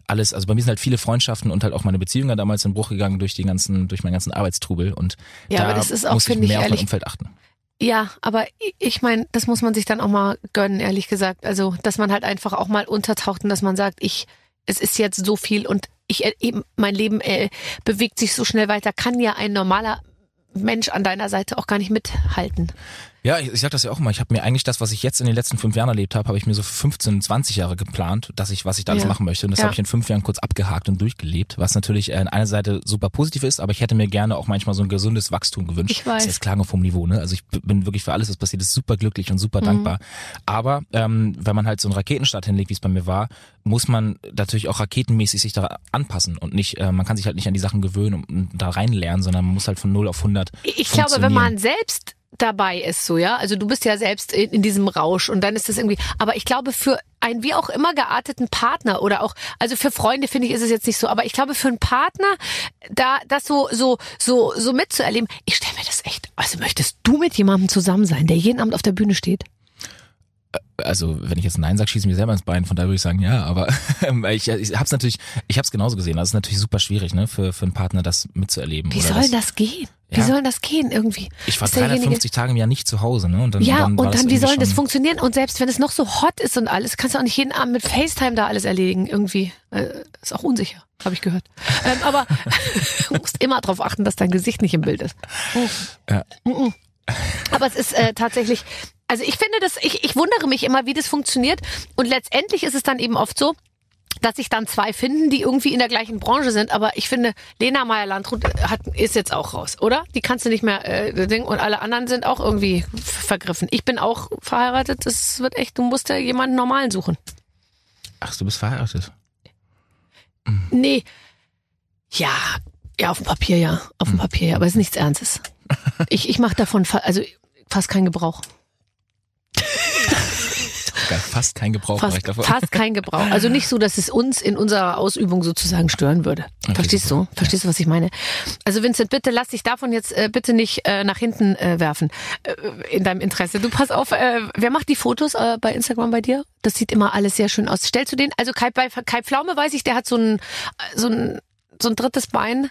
Speaker 4: alles, also bei mir sind halt viele Freundschaften und halt auch meine Beziehungen damals in Bruch gegangen durch die ganzen, durch meinen ganzen Arbeitstrubel und
Speaker 2: Ja,
Speaker 4: da
Speaker 2: aber das ist auch,
Speaker 4: muss ich
Speaker 2: finde ich
Speaker 4: mehr auf mein Umfeld achten.
Speaker 2: Ja, aber ich meine, das muss man sich dann auch mal gönnen, ehrlich gesagt. Also, dass man halt einfach auch mal untertaucht und dass man sagt, ich, es ist jetzt so viel und ich äh, eben, mein Leben äh, bewegt sich so schnell weiter, kann ja ein normaler Mensch an deiner Seite auch gar nicht mithalten.
Speaker 4: Ja, ich, ich sag das ja auch immer. Ich habe mir eigentlich das, was ich jetzt in den letzten fünf Jahren erlebt habe, habe ich mir so für 15, 20 Jahre geplant, dass ich, was ich da alles
Speaker 2: Ja.
Speaker 4: machen möchte. Und das
Speaker 2: Ja.
Speaker 4: habe ich in fünf Jahren kurz abgehakt und durchgelebt, was natürlich äh, an einer Seite super positiv ist, aber ich hätte mir gerne auch manchmal so ein gesundes Wachstum gewünscht.
Speaker 2: Ich weiß.
Speaker 4: Das ist jetzt Klage vom Niveau, ne? Also ich bin wirklich für alles, was passiert ist, super glücklich und
Speaker 2: Mhm.
Speaker 4: super dankbar. Aber ähm, wenn man halt so einen Raketenstart hinlegt, wie es bei mir war, muss man natürlich auch raketenmäßig sich da anpassen und nicht, äh, man kann sich halt nicht an die Sachen gewöhnen und, und da reinlernen, sondern man muss halt von 0 auf 100
Speaker 2: Ich glaube, wenn man selbst dabei ist, so, ja, also du bist ja selbst in, in diesem Rausch und dann ist das irgendwie, aber ich glaube, für einen wie auch immer gearteten Partner oder auch, also für Freunde finde ich, ist es jetzt nicht so, aber ich glaube, für einen Partner, da, das so, so, so, so mitzuerleben, ich stelle mir das echt, also möchtest du mit jemandem zusammen sein, der jeden Abend auf der Bühne steht?
Speaker 4: Also wenn ich jetzt Nein sage, schieße ich mir selber ins Bein, von daher würde ich sagen, ja, aber ähm, ich, ich habe es natürlich, ich habe es genauso gesehen. Das ist natürlich super schwierig, ne, für, für einen Partner das mitzuerleben.
Speaker 2: Wie soll das gehen? Wie
Speaker 4: Ja.
Speaker 2: soll das gehen irgendwie?
Speaker 4: Ich war
Speaker 2: Ist derjenige-
Speaker 4: 350 Tage im Jahr nicht zu Hause, ne? Und dann,
Speaker 2: Ja,
Speaker 4: dann war
Speaker 2: und
Speaker 4: das
Speaker 2: dann, wie soll das funktionieren? Und selbst wenn es noch so hot ist und alles, kannst du auch nicht jeden Abend mit FaceTime da alles erledigen, irgendwie. Äh, ist auch unsicher, habe ich gehört. Ähm, aber du musst immer darauf achten, dass dein Gesicht nicht im Bild ist.
Speaker 4: Ja.
Speaker 2: Mhm. Aber es ist äh, tatsächlich, also ich finde das, ich, ich wundere mich immer, wie das funktioniert. Und letztendlich ist es dann eben oft so, dass sich dann zwei finden, die irgendwie in der gleichen Branche sind. Aber ich finde, Lena Meyer-Landrut hat, ist jetzt auch raus, oder? Die kannst du nicht mehr äh, Ding und alle anderen sind auch irgendwie vergriffen. Ich bin auch verheiratet. Das wird echt, du musst ja jemanden normalen suchen.
Speaker 4: Ach, du bist verheiratet.
Speaker 2: Nee. Ja, ja, auf dem Papier ja. Auf dem Papier ja, aber es ist nichts Ernstes. Ich, ich mache davon also fast keinen Gebrauch.
Speaker 4: Fast kein Gebrauch mache ich
Speaker 2: Fast,
Speaker 4: davon.
Speaker 2: fast kein Gebrauch. Also nicht so, dass es uns in unserer Ausübung sozusagen stören würde.
Speaker 4: Okay,
Speaker 2: Verstehst
Speaker 4: super.
Speaker 2: du? Verstehst du, was ich meine? Also Vincent, bitte lass dich davon jetzt äh, bitte nicht äh, nach hinten äh, werfen äh, in deinem Interesse. Du pass auf, äh, wer macht die Fotos äh, bei Instagram bei dir? Das sieht immer alles sehr schön aus. Stellst du den? Also Kai, bei Kai Pflaume weiß ich, der hat so ein so ein so ein drittes Bein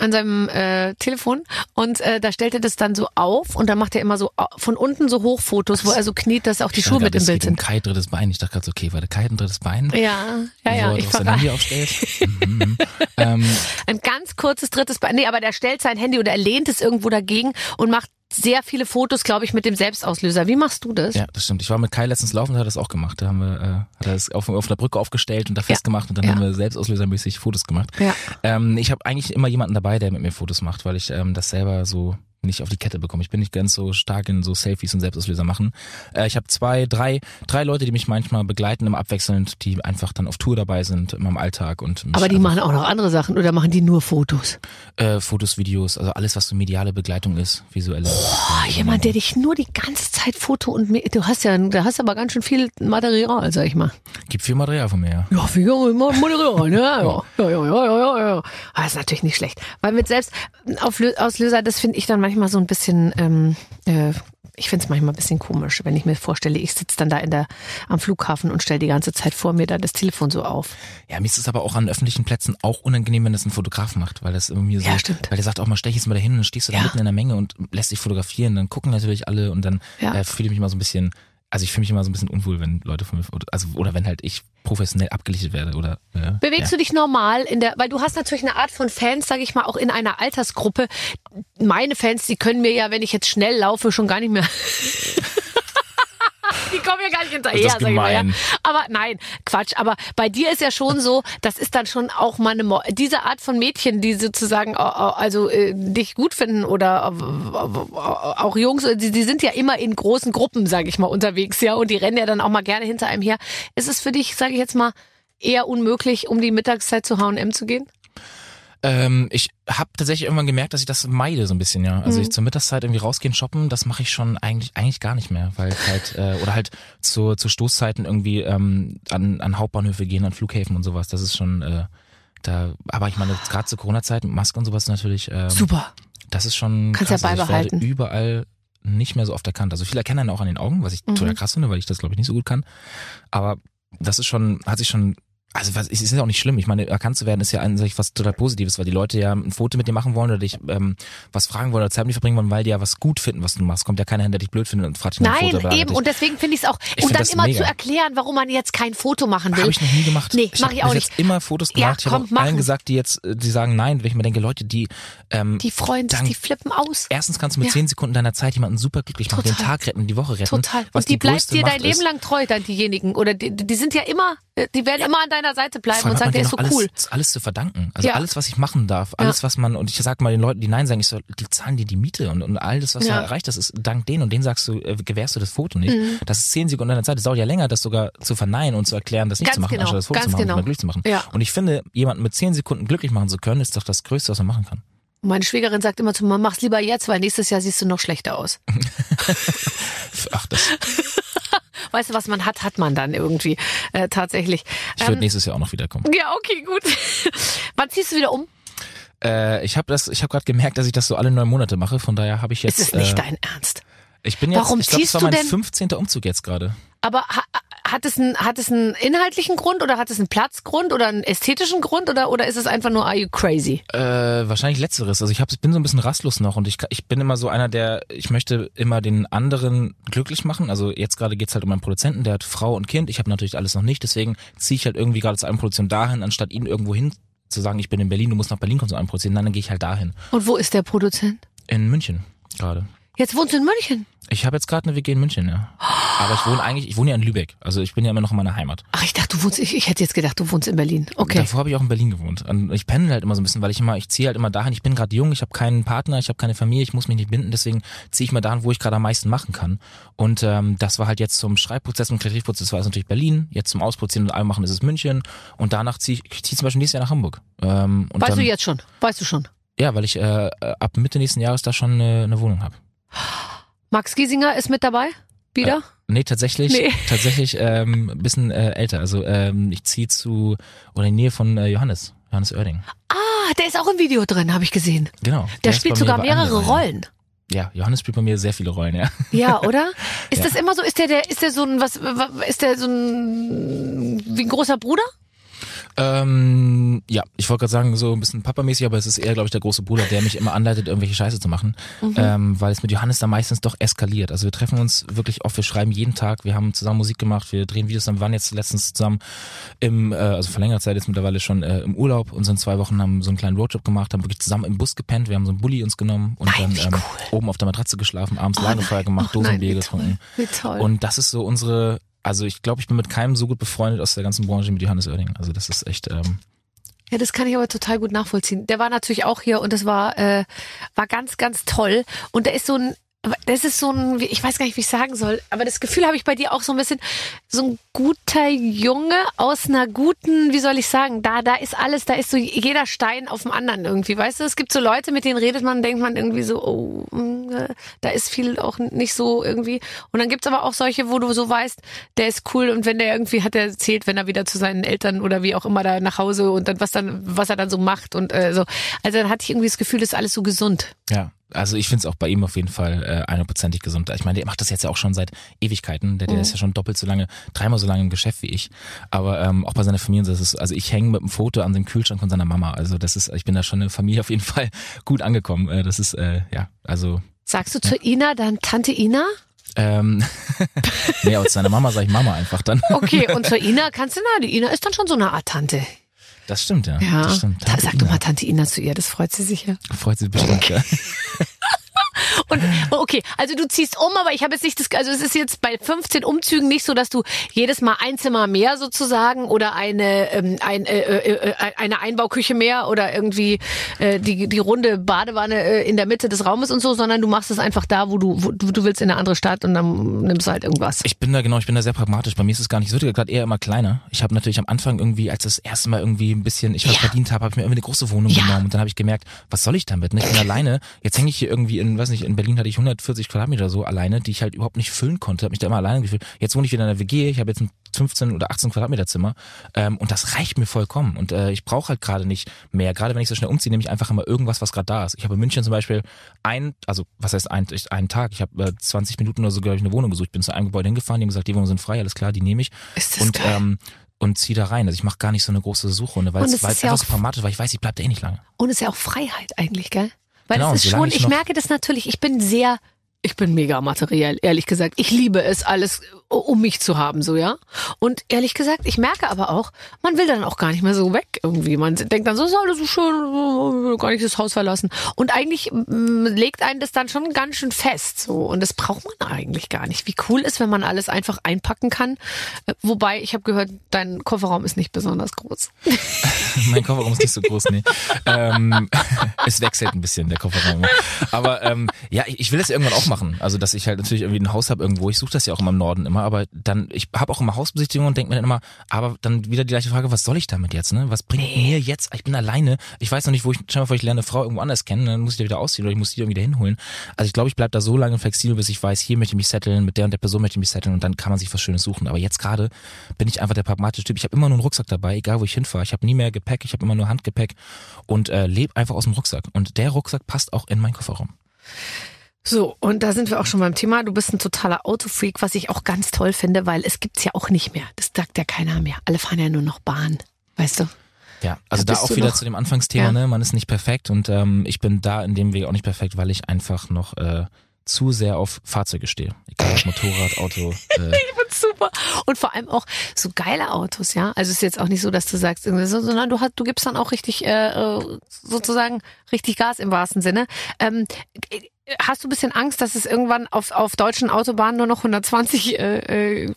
Speaker 2: an seinem äh, Telefon und äh, da stellt er das dann so auf und dann macht er immer so von unten so Hochfotos, wo er so kniet, dass auch die
Speaker 4: Ich
Speaker 2: Schuhe mit im Bild
Speaker 4: geht um
Speaker 2: sind.
Speaker 4: Kai drittes Bein. Ich dachte gerade so, okay, warte, Kai hat ein drittes Bein?
Speaker 2: Ja, ja, ja.
Speaker 4: wo er
Speaker 2: Ich
Speaker 4: sein. Handy aufstellt. Mhm, mhm. ähm,
Speaker 2: Ein ganz kurzes drittes Bein. Nee, aber der stellt sein Handy oder er lehnt es irgendwo dagegen und macht sehr viele Fotos, glaube ich, mit dem Selbstauslöser. Wie machst du das?
Speaker 4: ja, das stimmt. Ich war mit Kai letztens laufen, der hat das auch gemacht. Da haben wir, äh, hat er das auf, auf der Brücke aufgestellt und da festgemacht und dann
Speaker 2: Ja.
Speaker 4: haben wir selbstauslösermäßig Fotos gemacht.
Speaker 2: Ja.
Speaker 4: Ähm, ich habe eigentlich immer jemanden dabei, der mit mir Fotos macht, weil ich ähm, das selber so nicht auf die Kette bekomme. Ich bin nicht ganz so stark in so Selfies und Selbstauslöser machen. Äh, ich habe zwei, drei, drei Leute, die mich manchmal begleiten, immer abwechselnd, die einfach dann auf Tour dabei sind in meinem Alltag und
Speaker 2: Aber die machen auch noch andere Sachen oder machen die nur Fotos?
Speaker 4: äh, Fotos, Videos, also alles, was so mediale Begleitung ist, visuelle.
Speaker 2: Oh, jemand, der dich nur die ganze Zeit Foto und du hast ja, du hast aber ganz schön viel Material, sag ich mal.
Speaker 4: Gibt viel Material von mir, ja.
Speaker 2: Ja, viel Material, ne? Ja, ja, ja, ja, ja, ja, Euro. Ah, ist natürlich nicht schlecht. Weil mit Selbstauslöser, das finde ich dann manchmal so ein bisschen, ähm, äh, ich finde es manchmal ein bisschen komisch, wenn ich mir vorstelle, ich sitze dann da in der, am Flughafen und stelle die ganze Zeit vor mir da das Telefon so auf.
Speaker 4: Ja, mir ist es aber auch an öffentlichen Plätzen auch unangenehm, wenn das ein Fotograf macht, weil das irgendwie so,
Speaker 2: Ja, stimmt.
Speaker 4: weil der sagt auch mal, stech jetzt mal dahin und dann stehst du da
Speaker 2: Ja.
Speaker 4: mitten in der Menge und lässt dich fotografieren, dann gucken natürlich alle und dann
Speaker 2: Ja.
Speaker 4: äh, fühle ich mich immer so ein bisschen, also ich fühle mich immer so ein bisschen unwohl, wenn Leute von mir, also oder wenn halt ich professionell abgelichtet werde oder. Äh,
Speaker 2: Bewegst
Speaker 4: ja.
Speaker 2: du dich normal in der, weil du hast natürlich eine Art von Fans, sage ich mal, auch in einer Altersgruppe. Meine Fans, die können mir ja, wenn ich jetzt schnell laufe, schon gar nicht mehr. Die kommen ja gar nicht hinterher, sag ich mal. Ja. Aber nein, Quatsch. Aber bei dir ist ja schon so, das ist dann schon auch mal eine, Mo diese Art von Mädchen, die sozusagen, also äh, dich gut finden oder äh, auch Jungs, äh, die, die sind ja immer in großen Gruppen, sage ich mal, unterwegs, ja, und die rennen ja dann auch mal gerne hinter einem her. Ist es für dich, sage ich jetzt mal, eher unmöglich, um die Mittagszeit zu H&M zu gehen?
Speaker 4: Ähm, ich habe tatsächlich irgendwann gemerkt, dass ich das meide so ein bisschen, ja. Also
Speaker 2: Mhm.
Speaker 4: ich zur Mittagszeit irgendwie rausgehen, shoppen, das mache ich schon eigentlich eigentlich gar nicht mehr, weil halt äh, oder halt zu, zu Stoßzeiten irgendwie ähm, an, an Hauptbahnhöfe gehen, an Flughäfen und sowas. Das ist schon äh, da. Aber ich meine, gerade zur Corona-Zeit Maske und sowas natürlich. Ähm,
Speaker 2: Super.
Speaker 4: Das ist schon
Speaker 2: Kannst ja
Speaker 4: krass. Also
Speaker 2: beibehalten.
Speaker 4: Ich werde überall nicht mehr so oft erkannt. Also viele erkennen einen auch an den Augen, was ich
Speaker 2: Mhm.
Speaker 4: total krass finde, weil ich das glaube ich nicht so gut kann. Aber das ist schon, hat sich schon, also was, es ist ja auch nicht schlimm. Ich meine, erkannt zu werden ist ja an sich was total Positives, weil die Leute ja ein Foto mit dir machen wollen oder dich ähm, was fragen wollen oder Zeit mit dir verbringen wollen, weil die ja was gut finden, was du machst. Kommt ja keiner hin, der dich blöd findet und fragt dich nach
Speaker 2: Nein,
Speaker 4: Foto. oder
Speaker 2: eben. Und deswegen finde ich es auch.
Speaker 4: Ich
Speaker 2: und dann immer
Speaker 4: mega.
Speaker 2: zu erklären, warum man jetzt kein Foto machen will.
Speaker 4: Habe ich noch nie gemacht.
Speaker 2: Nee,
Speaker 4: ich
Speaker 2: mach ich auch nicht.
Speaker 4: jetzt immer Fotos
Speaker 2: Ja,
Speaker 4: gemacht. ich habe
Speaker 2: komm,
Speaker 4: allen gesagt, die jetzt, äh, die sagen nein, wenn ich mir denke, Leute, die ähm,
Speaker 2: Die freuen sich, die flippen aus.
Speaker 4: Erstens kannst du mit
Speaker 2: Ja.
Speaker 4: zehn Sekunden deiner Zeit jemanden super glücklich machen, den
Speaker 2: Total.
Speaker 4: Tag retten, die Woche retten.
Speaker 2: Total. Und die, bleibt
Speaker 4: größte
Speaker 2: dir dein Leben lang treu, dann diejenigen. Oder die, die sind ja immer, die werden immer an deiner Seite bleiben
Speaker 4: Vor allem
Speaker 2: und sagen, der ist so
Speaker 4: alles,
Speaker 2: cool.
Speaker 4: alles zu verdanken. Also
Speaker 2: Ja.
Speaker 4: alles, was ich machen darf, alles, was man, und ich sag mal den Leuten, die Nein sagen, ich so, die zahlen dir die Miete und, und all das, was
Speaker 2: Ja.
Speaker 4: du erreicht hast, ist dank denen und denen sagst du, äh, gewährst du das Foto nicht.
Speaker 2: Mhm.
Speaker 4: Das ist zehn Sekunden deiner Zeit. Das dauert ja länger, das sogar zu verneinen und zu erklären, das nicht
Speaker 2: Ganz
Speaker 4: zu machen,
Speaker 2: genau,
Speaker 4: anstatt das Foto
Speaker 2: ganz
Speaker 4: zu machen
Speaker 2: genau.
Speaker 4: und glücklich zu machen.
Speaker 2: Ja.
Speaker 4: Und ich finde, jemanden mit zehn Sekunden glücklich machen zu können, ist doch das Größte, was man machen kann.
Speaker 2: Meine Schwägerin sagt immer zu mir, mach's lieber jetzt, weil nächstes Jahr siehst du noch schlechter aus.
Speaker 4: Ach, das,
Speaker 2: Weißt du, was man hat, hat man dann irgendwie äh, tatsächlich.
Speaker 4: ich würde nächstes Jahr auch noch wiederkommen.
Speaker 2: ja, okay, gut. Wann ziehst du wieder um?
Speaker 4: Äh, ich habe das, ich habe gerade gemerkt, dass ich das so alle neun Monate mache. Von daher habe ich jetzt.
Speaker 2: Es ist nicht
Speaker 4: äh,
Speaker 2: dein Ernst.
Speaker 4: Ich bin jetzt,
Speaker 2: Warum
Speaker 4: ich glaube,
Speaker 2: ziehst
Speaker 4: das war
Speaker 2: du
Speaker 4: mein
Speaker 2: denn-
Speaker 4: 15. Umzug jetzt gerade.
Speaker 2: Aber hat es einen, hat es einen inhaltlichen Grund oder hat es einen Platzgrund oder einen ästhetischen Grund oder, oder ist es einfach nur, are you crazy?
Speaker 4: Äh, wahrscheinlich letzteres. Also ich hab, bin so ein bisschen rastlos noch und ich, ich bin immer so einer, der, ich möchte immer den anderen glücklich machen. Also jetzt gerade geht's halt um einen Produzenten, der hat Frau und Kind. Ich habe natürlich alles noch nicht, deswegen ziehe ich halt irgendwie gerade zu einer Produktion dahin, anstatt ihn irgendwo hin zu sagen, ich bin in Berlin, du musst nach Berlin kommen zu einem produzieren. Nein, dann gehe ich halt dahin.
Speaker 2: Und wo ist der Produzent?
Speaker 4: In München gerade.
Speaker 2: Jetzt wohnst du in München.
Speaker 4: Ich habe jetzt gerade eine WG in München, ja. Aber ich wohne eigentlich, ich wohne ja in Lübeck. Also ich bin ja immer noch in meiner Heimat.
Speaker 2: Ach, ich dachte, du wohnst, ich, ich hätte jetzt gedacht, du wohnst in Berlin. Okay.
Speaker 4: Davor habe ich auch in Berlin gewohnt. Und ich pendel halt immer so ein bisschen, weil ich immer, ich ziehe halt immer dahin, ich bin gerade jung, ich habe keinen Partner, ich habe keine Familie, ich muss mich nicht binden, deswegen ziehe ich mal dahin, wo ich gerade am meisten machen kann. Und ähm, das war halt jetzt zum Schreibprozess und Kreativprozess war es natürlich Berlin, jetzt zum Ausproduzieren und allem machen ist es München und danach ziehe ich, ich ziehe zum Beispiel nächstes Jahr nach Hamburg. Ähm, und
Speaker 2: weißt
Speaker 4: dann,
Speaker 2: du jetzt schon? Weißt du schon?
Speaker 4: Ja, weil ich äh, ab Mitte nächsten Jahres da schon eine, eine Wohnung habe.
Speaker 2: Max Giesinger ist mit dabei? Wieder?
Speaker 4: Nee, tatsächlich,
Speaker 2: Nee.
Speaker 4: tatsächlich ähm, ein bisschen äh, älter. Also ähm, ich ziehe zu oder in die Nähe von äh, Johannes, Johannes Oerding.
Speaker 2: Ah, der ist auch im Video drin, habe ich gesehen.
Speaker 4: Genau.
Speaker 2: Der,
Speaker 4: ist
Speaker 2: spielt sogar mehrere. Rollen.
Speaker 4: Ja, Johannes spielt bei mir sehr viele Rollen, ja.
Speaker 2: Ja, oder? Ist
Speaker 4: Ja.
Speaker 2: das immer so? Ist der, der, ist der so ein, was, wa- ist der so ein, wie ein großer Bruder?
Speaker 4: Ähm, ja, ich wollte gerade sagen, so ein bisschen papamäßig, aber es ist eher, glaube ich, der große Bruder, der mich immer anleitet, irgendwelche Scheiße zu machen.
Speaker 2: Mhm.
Speaker 4: Ähm, weil es mit Johannes dann meistens doch eskaliert. Also wir treffen uns wirklich oft, wir schreiben jeden Tag, wir haben zusammen Musik gemacht, wir drehen Videos, wir waren jetzt letztens zusammen im, äh, also vor längerer Zeit jetzt mittlerweile schon äh, im Urlaub und sind zwei Wochen, haben so einen kleinen Roadtrip gemacht, haben wirklich zusammen im Bus gepennt, wir haben so einen Bulli uns genommen und
Speaker 2: Nein,
Speaker 4: dann ähm,
Speaker 2: cool.
Speaker 4: oben auf der Matratze geschlafen, abends
Speaker 2: Oh
Speaker 4: Lagerfeuer gemacht,
Speaker 2: oh
Speaker 4: Dosenbier getrunken.
Speaker 2: wie toll.
Speaker 4: Und das ist so unsere, also ich glaube, ich bin mit keinem so gut befreundet aus der ganzen Branche mit Johannes Oerding. Also das ist echt, ähm,
Speaker 2: Ja, das kann ich aber total gut nachvollziehen. Der war natürlich auch hier und das war, äh, war ganz, ganz toll. Und da ist so ein, das ist so ein, ich weiß gar nicht, wie ich sagen soll, aber das Gefühl habe ich bei dir auch so ein bisschen, so ein guter Junge aus einer guten, wie soll ich sagen, da, da ist alles, da ist so jeder Stein auf dem anderen irgendwie, weißt du? Es gibt so Leute, mit denen redet man, denkt man irgendwie so, oh, mm, äh, da ist viel auch nicht so irgendwie. Und dann gibt's aber auch solche, wo du so weißt, der ist cool und wenn der irgendwie hat er erzählt, wenn er wieder zu seinen Eltern oder wie auch immer da nach Hause und dann was dann, was er dann so macht und äh, so. Also dann hatte ich irgendwie das Gefühl, das ist alles so gesund.
Speaker 4: Ja, also ich finde es auch bei ihm auf jeden Fall äh, einhundertprozentig gesund. Ich meine, der macht das jetzt ja auch schon seit Ewigkeiten. Der, der
Speaker 2: Mhm.
Speaker 4: ist ja schon doppelt so lange, dreimal so lange im Geschäft wie ich. Aber ähm, auch bei seiner Familie, das ist, also ich hänge mit einem Foto an dem Kühlschrank von seiner Mama. Also das ist, ich bin da schon in der Familie auf jeden Fall gut angekommen. Äh, das ist, äh, ja, also
Speaker 2: Sagst du zu Ina dann Tante Ina?
Speaker 4: ähm, nee, aber zu seiner Mama sage ich Mama einfach dann.
Speaker 2: Okay, und zur Ina kannst du, na, die Ina ist dann schon so eine Art Tante.
Speaker 4: Das stimmt, ja.
Speaker 2: Ja.
Speaker 4: Das stimmt. Tante
Speaker 2: Sag doch mal Tante Ina zu ihr, das freut sie sicher.
Speaker 4: Freut sie bestimmt, ja.
Speaker 2: Und okay, also du ziehst um, aber ich habe jetzt nicht das, also es ist jetzt bei 15 Umzügen nicht so, dass du jedes Mal ein Zimmer mehr sozusagen oder eine ähm, ein, äh, äh, äh, eine Einbauküche mehr oder irgendwie äh, die die runde Badewanne äh, in der Mitte des Raumes und so, sondern du machst es einfach da, wo du wo du, willst in eine andere Stadt und dann nimmst du halt irgendwas.
Speaker 4: Ich bin da genau, ich bin da sehr pragmatisch. Bei mir ist es gar nicht, wird gerade eher immer kleiner. Ich habe natürlich am Anfang irgendwie, als das erste Mal irgendwie ein bisschen ich was
Speaker 2: Ja.
Speaker 4: verdient habe, habe ich mir irgendwie eine große Wohnung
Speaker 2: Ja.
Speaker 4: genommen und dann habe ich gemerkt, was soll ich damit? Ne? Ich bin alleine. Jetzt hänge ich hier irgendwie in, weiß nicht, in Berlin hatte ich 140 Quadratmeter so alleine, die ich halt überhaupt nicht füllen konnte. Habe mich da immer alleine gefühlt. Jetzt wohne ich wieder in der WG. Ich habe jetzt ein 15 oder 18 Quadratmeter Zimmer ähm, und das reicht mir vollkommen. Und äh, ich brauche halt gerade nicht mehr. Gerade wenn ich so schnell umziehe, nehme ich einfach immer irgendwas, was gerade da ist. Ich habe in München zum Beispiel ein, also was heißt ein, ich- einen Tag? Ich habe äh, 20 Minuten oder so, glaube ich, eine Wohnung gesucht. Bin zu einem Gebäude hingefahren, die haben gesagt, die Wohnungen sind frei, alles klar, die nehme ich.
Speaker 2: Ist das
Speaker 4: und
Speaker 2: geil.
Speaker 4: ähm, und zieh da rein. Also ich mache gar nicht so eine große Suchrunde, weil es
Speaker 2: ja
Speaker 4: einfach so pragmatisch, weil ich weiß, ich bleib da eh nicht lange.
Speaker 2: Und es ist ja auch Freiheit eigentlich, gell? Weil
Speaker 4: Genau,
Speaker 2: es ist schon,
Speaker 4: ich
Speaker 2: ich merke das natürlich, ich bin sehr, ich bin mega materiell, ehrlich gesagt. Ich liebe es, alles um mich zu haben, so, ja. Und ehrlich gesagt, ich merke aber auch, man will dann auch gar nicht mehr so weg irgendwie. Man denkt dann so, ist alles so schön, gar nicht das Haus verlassen. Und eigentlich mm, legt einen das dann schon ganz schön fest, so. Und das braucht man eigentlich gar nicht. Wie cool ist, wenn man alles einfach einpacken kann. Äh, Wobei, ich habe gehört, dein Kofferraum ist nicht besonders groß.
Speaker 4: mein Kofferraum ist nicht so groß, nee. ähm, es wechselt ein bisschen, der Kofferraum. Aber ähm, ja, ich, will das irgendwann auch machen. Also, dass ich halt natürlich irgendwie ein Haus habe irgendwo. Ich suche das ja auch immer im Norden immer, aber dann, ich habe auch immer Hausbesichtigungen und denke mir dann immer, aber dann wieder die gleiche Frage, was soll ich damit jetzt, ne? Was bringt mir jetzt? Ich bin alleine. Ich weiß noch nicht, wo ich, schau mal vor, ich lerne eine Frau irgendwo anders kennen, dann muss ich da wieder ausziehen oder ich muss die irgendwie da hinholen. Also ich glaube, ich bleib da so lange flexibel, bis ich weiß, hier möchte ich mich setteln, mit der und der Person möchte ich mich setteln und dann kann man sich was Schönes suchen. Aber jetzt gerade bin ich einfach der pragmatische Typ. Ich habe immer nur einen Rucksack dabei, egal wo ich hinfahre. Ich habe nie mehr Gepäck, ich habe immer nur Handgepäck und äh, lebe einfach aus dem Rucksack. Und der Rucksack passt auch in meinen Kofferraum.
Speaker 2: So, und da sind wir auch schon beim Thema. Du bist ein totaler Autofreak, was ich auch ganz toll finde, weil es gibt's ja auch nicht mehr. Das sagt ja keiner mehr. Alle fahren ja nur noch Bahn, weißt du?
Speaker 4: Ja, also
Speaker 2: Da
Speaker 4: da auch wieder
Speaker 2: noch-
Speaker 4: zu dem Anfangsthema,
Speaker 2: Ja.
Speaker 4: ne? Man ist nicht perfekt und ähm, ich bin da in dem Weg auch nicht perfekt, weil ich einfach noch äh, zu sehr auf Fahrzeuge stehe. Egal ob Motorrad, Auto. Äh,
Speaker 2: Ich find's super. Und vor allem auch so geile Autos, ja. Also es ist jetzt auch nicht so, dass du sagst, so, sondern du, hast, du gibst dann auch richtig, äh, äh, sozusagen, richtig Gas im wahrsten Sinne. Ähm, äh, hast du ein bisschen Angst, dass es irgendwann auf, auf deutschen Autobahnen nur noch 120 äh, äh,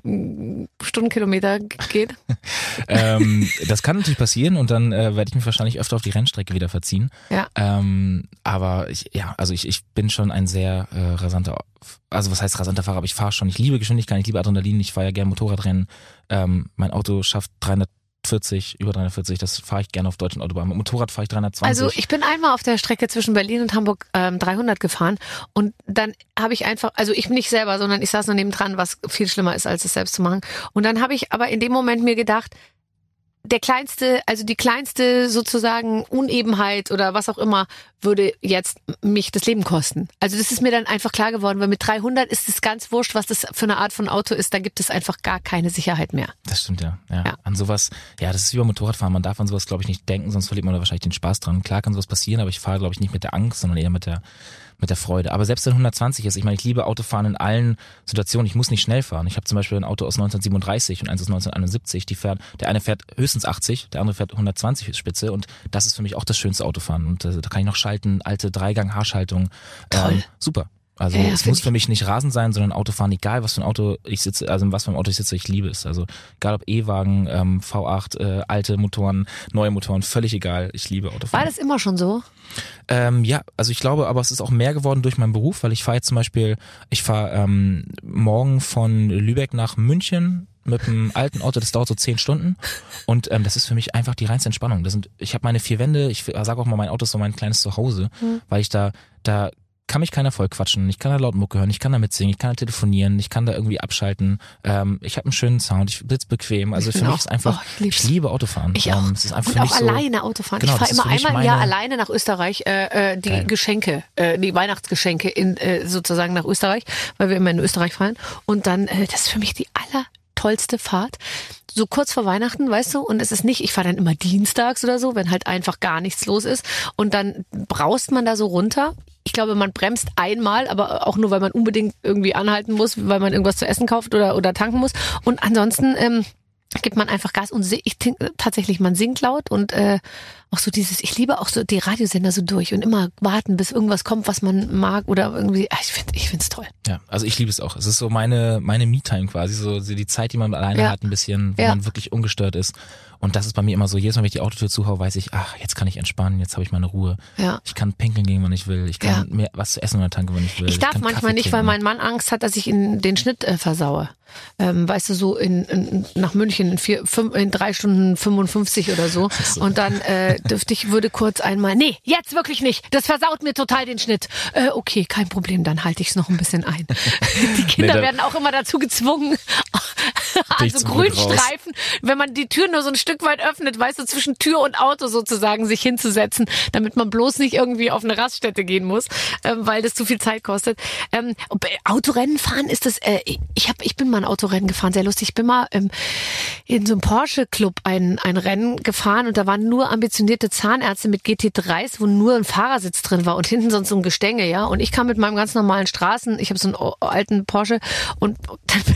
Speaker 2: Stundenkilometer geht?
Speaker 4: ähm, das kann natürlich passieren und dann äh, werde ich mich wahrscheinlich öfter auf die Rennstrecke wieder verziehen.
Speaker 2: Ja.
Speaker 4: Ähm, aber ich, ja, also ich, ich bin schon ein sehr äh, rasanter, also was heißt rasanter Fahrer, aber ich fahre schon, ich liebe Geschwindigkeit, ich liebe Adrenalin, ich fahre ja gerne Motorradrennen. Ähm, mein Auto schafft 340, über 340, das fahre ich gerne auf deutschen Autobahnen. Mit Motorrad fahre ich 320.
Speaker 2: Also ich bin einmal auf der Strecke zwischen Berlin und Hamburg ähm, 300 gefahren und dann habe ich einfach, also ich nicht selber, sondern ich saß nur nebendran, was viel schlimmer ist, als es selbst zu machen. Und dann habe ich aber in dem Moment mir gedacht, der kleinste, also die kleinste sozusagen Unebenheit oder was auch immer würde jetzt mich das Leben kosten. Also das ist mir dann einfach klar geworden, weil mit 300 ist es ganz wurscht, was das für eine Art von Auto ist, da gibt es einfach gar keine Sicherheit mehr.
Speaker 4: Das stimmt ja. ja.
Speaker 2: Ja.
Speaker 4: An sowas, ja, das ist wie beim Motorradfahren. Man darf an sowas, glaube ich, nicht denken, sonst verliert man da wahrscheinlich den Spaß dran. Klar kann sowas passieren, aber ich fahre, glaube ich, nicht mit der Angst, sondern eher mit der mit der Freude. Aber selbst wenn 120 ist, ich meine, ich liebe Autofahren in allen Situationen. Ich muss nicht schnell fahren. Ich habe zum Beispiel ein Auto aus 1937 und eins aus 1971. Die fährt, der eine fährt höchstens 80, der andere fährt 120 Spitze und das ist für mich auch das schönste Autofahren. Und äh, da kann ich noch schalten, alte Dreigang-Haarschaltung.
Speaker 2: Toll.
Speaker 4: Ähm, super. Also
Speaker 2: Ja,
Speaker 4: es muss für mich nicht Rasen sein, sondern Autofahren, egal was für ein Auto ich sitze, also in was für einem Auto ich sitze, ich liebe es. Also egal ob E-Wagen, ähm, V8, äh, alte Motoren, neue Motoren, völlig egal. Ich liebe Autofahren.
Speaker 2: War das immer schon so?
Speaker 4: Ähm, ja, also ich glaube, aber es ist auch mehr geworden durch meinen Beruf, weil ich fahre jetzt zum Beispiel, ich fahre ähm, morgen von Lübeck nach München mit einem alten Auto, das dauert so zehn Stunden und ähm, das ist für mich einfach die reinste Entspannung. Das sind, ich habe meine vier Wände, ich sage auch mal, mein Auto ist so mein kleines Zuhause, weil ich da da kann mich keiner voll quatschen, ich kann da laut Mucke hören, ich kann da mitsingen, ich kann da telefonieren, ich kann da irgendwie abschalten. Ähm, ich habe einen schönen Sound, ich sitze bequem. Also
Speaker 2: Ich
Speaker 4: für mich
Speaker 2: auch-
Speaker 4: ist einfach,
Speaker 2: oh, ich
Speaker 4: ich, liebe Autofahren.
Speaker 2: Ich auch.
Speaker 4: Ähm, es ist einfach
Speaker 2: und auch
Speaker 4: so,
Speaker 2: alleine Autofahren.
Speaker 4: Genau,
Speaker 2: ich fahre immer einmal im Jahr alleine nach Österreich, äh, äh, die
Speaker 4: Geil.
Speaker 2: Geschenke, äh, die Weihnachtsgeschenke in äh, sozusagen nach Österreich, weil wir immer in Österreich fahren. Und dann, äh, das ist für mich die allertollste Fahrt. So kurz vor Weihnachten, weißt du, und es ist nicht, ich fahre dann immer dienstags oder so, wenn halt einfach gar nichts los ist. Und dann braust man da so runter. Ich glaube, man bremst einmal, aber auch nur, weil man unbedingt irgendwie anhalten muss, weil man irgendwas zu essen kauft oder, oder tanken muss. Und ansonsten ähm, gibt man einfach Gas und ich tatsächlich, man singt laut und äh, auch so dieses, ich liebe auch so die Radiosender so durch und immer warten, bis irgendwas kommt, was man mag oder irgendwie, ah, ich finde ich find's toll.
Speaker 4: Ja, also ich liebe es auch. Es ist so meine meine Me-Time quasi, so die Zeit, die man alleine
Speaker 2: Ja.
Speaker 4: hat, ein bisschen, wo
Speaker 2: Ja.
Speaker 4: man wirklich ungestört ist. Und das ist bei mir immer so, jedes Mal, wenn ich die Autotür zuhaue, weiß ich, ach, jetzt kann ich entspannen, jetzt habe ich meine Ruhe.
Speaker 2: Ja.
Speaker 4: Ich kann pinkeln gehen, wann ich will. Ich kann
Speaker 2: Ja.
Speaker 4: mir was zu essen in der Tanke, wenn ich will.
Speaker 2: Ich darf
Speaker 4: kann
Speaker 2: manchmal nicht, weil mein Mann Angst hat, dass ich in den Schnitt äh, versaue. Ähm, weißt du, so in, in, nach München in, vier, fünf, in drei Stunden 55 oder so. Und dann äh, dürfte ich, würde kurz einmal, nee, jetzt wirklich nicht. Das versaut mir total den Schnitt. Äh, okay, kein Problem, dann halte ich es noch ein bisschen ein. Die Kinder
Speaker 4: da-
Speaker 2: werden auch immer dazu gezwungen, also. Grünstreifen, wenn man die Tür nur so ein Stück weit öffnet, weißt du, zwischen Tür und Auto sozusagen sich hinzusetzen, damit man bloß nicht irgendwie auf eine Raststätte gehen muss, ähm, weil das zu viel Zeit kostet. Ähm, äh, Autorennen fahren ist das, äh, ich hab, ich bin mal ein Autorennen gefahren, sehr lustig. Ich bin mal ähm, in so einem Porsche-Club ein, ein Rennen gefahren und da waren nur ambitionierte Zahnärzte mit GT3s, wo nur ein Fahrersitz drin war und hinten sonst so ein Gestänge, ja. Und ich kam mit meinem ganz normalen Straßen, ich habe so einen alten Porsche und dann bin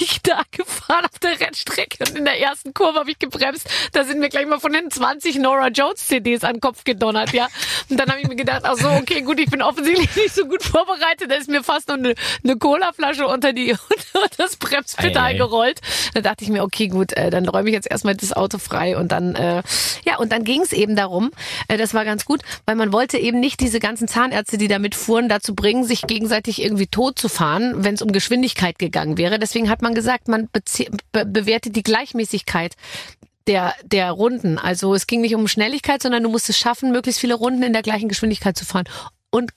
Speaker 2: ich da gefahren auf der Rennstrecke und in der ersten Kurve habe ich gebremst. Da sind mir gleich mal von hinten 20 Nora Jones CDs an den Kopf gedonnert, ja. Und dann habe ich mir gedacht, ach so, okay, gut, ich bin offensichtlich nicht so gut vorbereitet. Da ist mir fast noch eine, eine Colaflasche unter die unter das Bremspedal
Speaker 4: Ei,
Speaker 2: gerollt. Da dachte ich mir, okay, gut, äh, dann räume ich jetzt erstmal das Auto frei und dann äh, ja und dann ging es eben darum. Äh, das war ganz gut, weil man wollte eben nicht diese ganzen Zahnärzte, die da mitfuhren, dazu bringen, sich gegenseitig irgendwie tot zu fahren, wenn es um Geschwindigkeit gegangen wäre. Deswegen hat man gesagt, man be bewertet die Gleichmäßigkeit der, der Runden. Also es ging nicht um Schnelligkeit, sondern du musst es schaffen, möglichst viele Runden in der gleichen Geschwindigkeit zu fahren. Und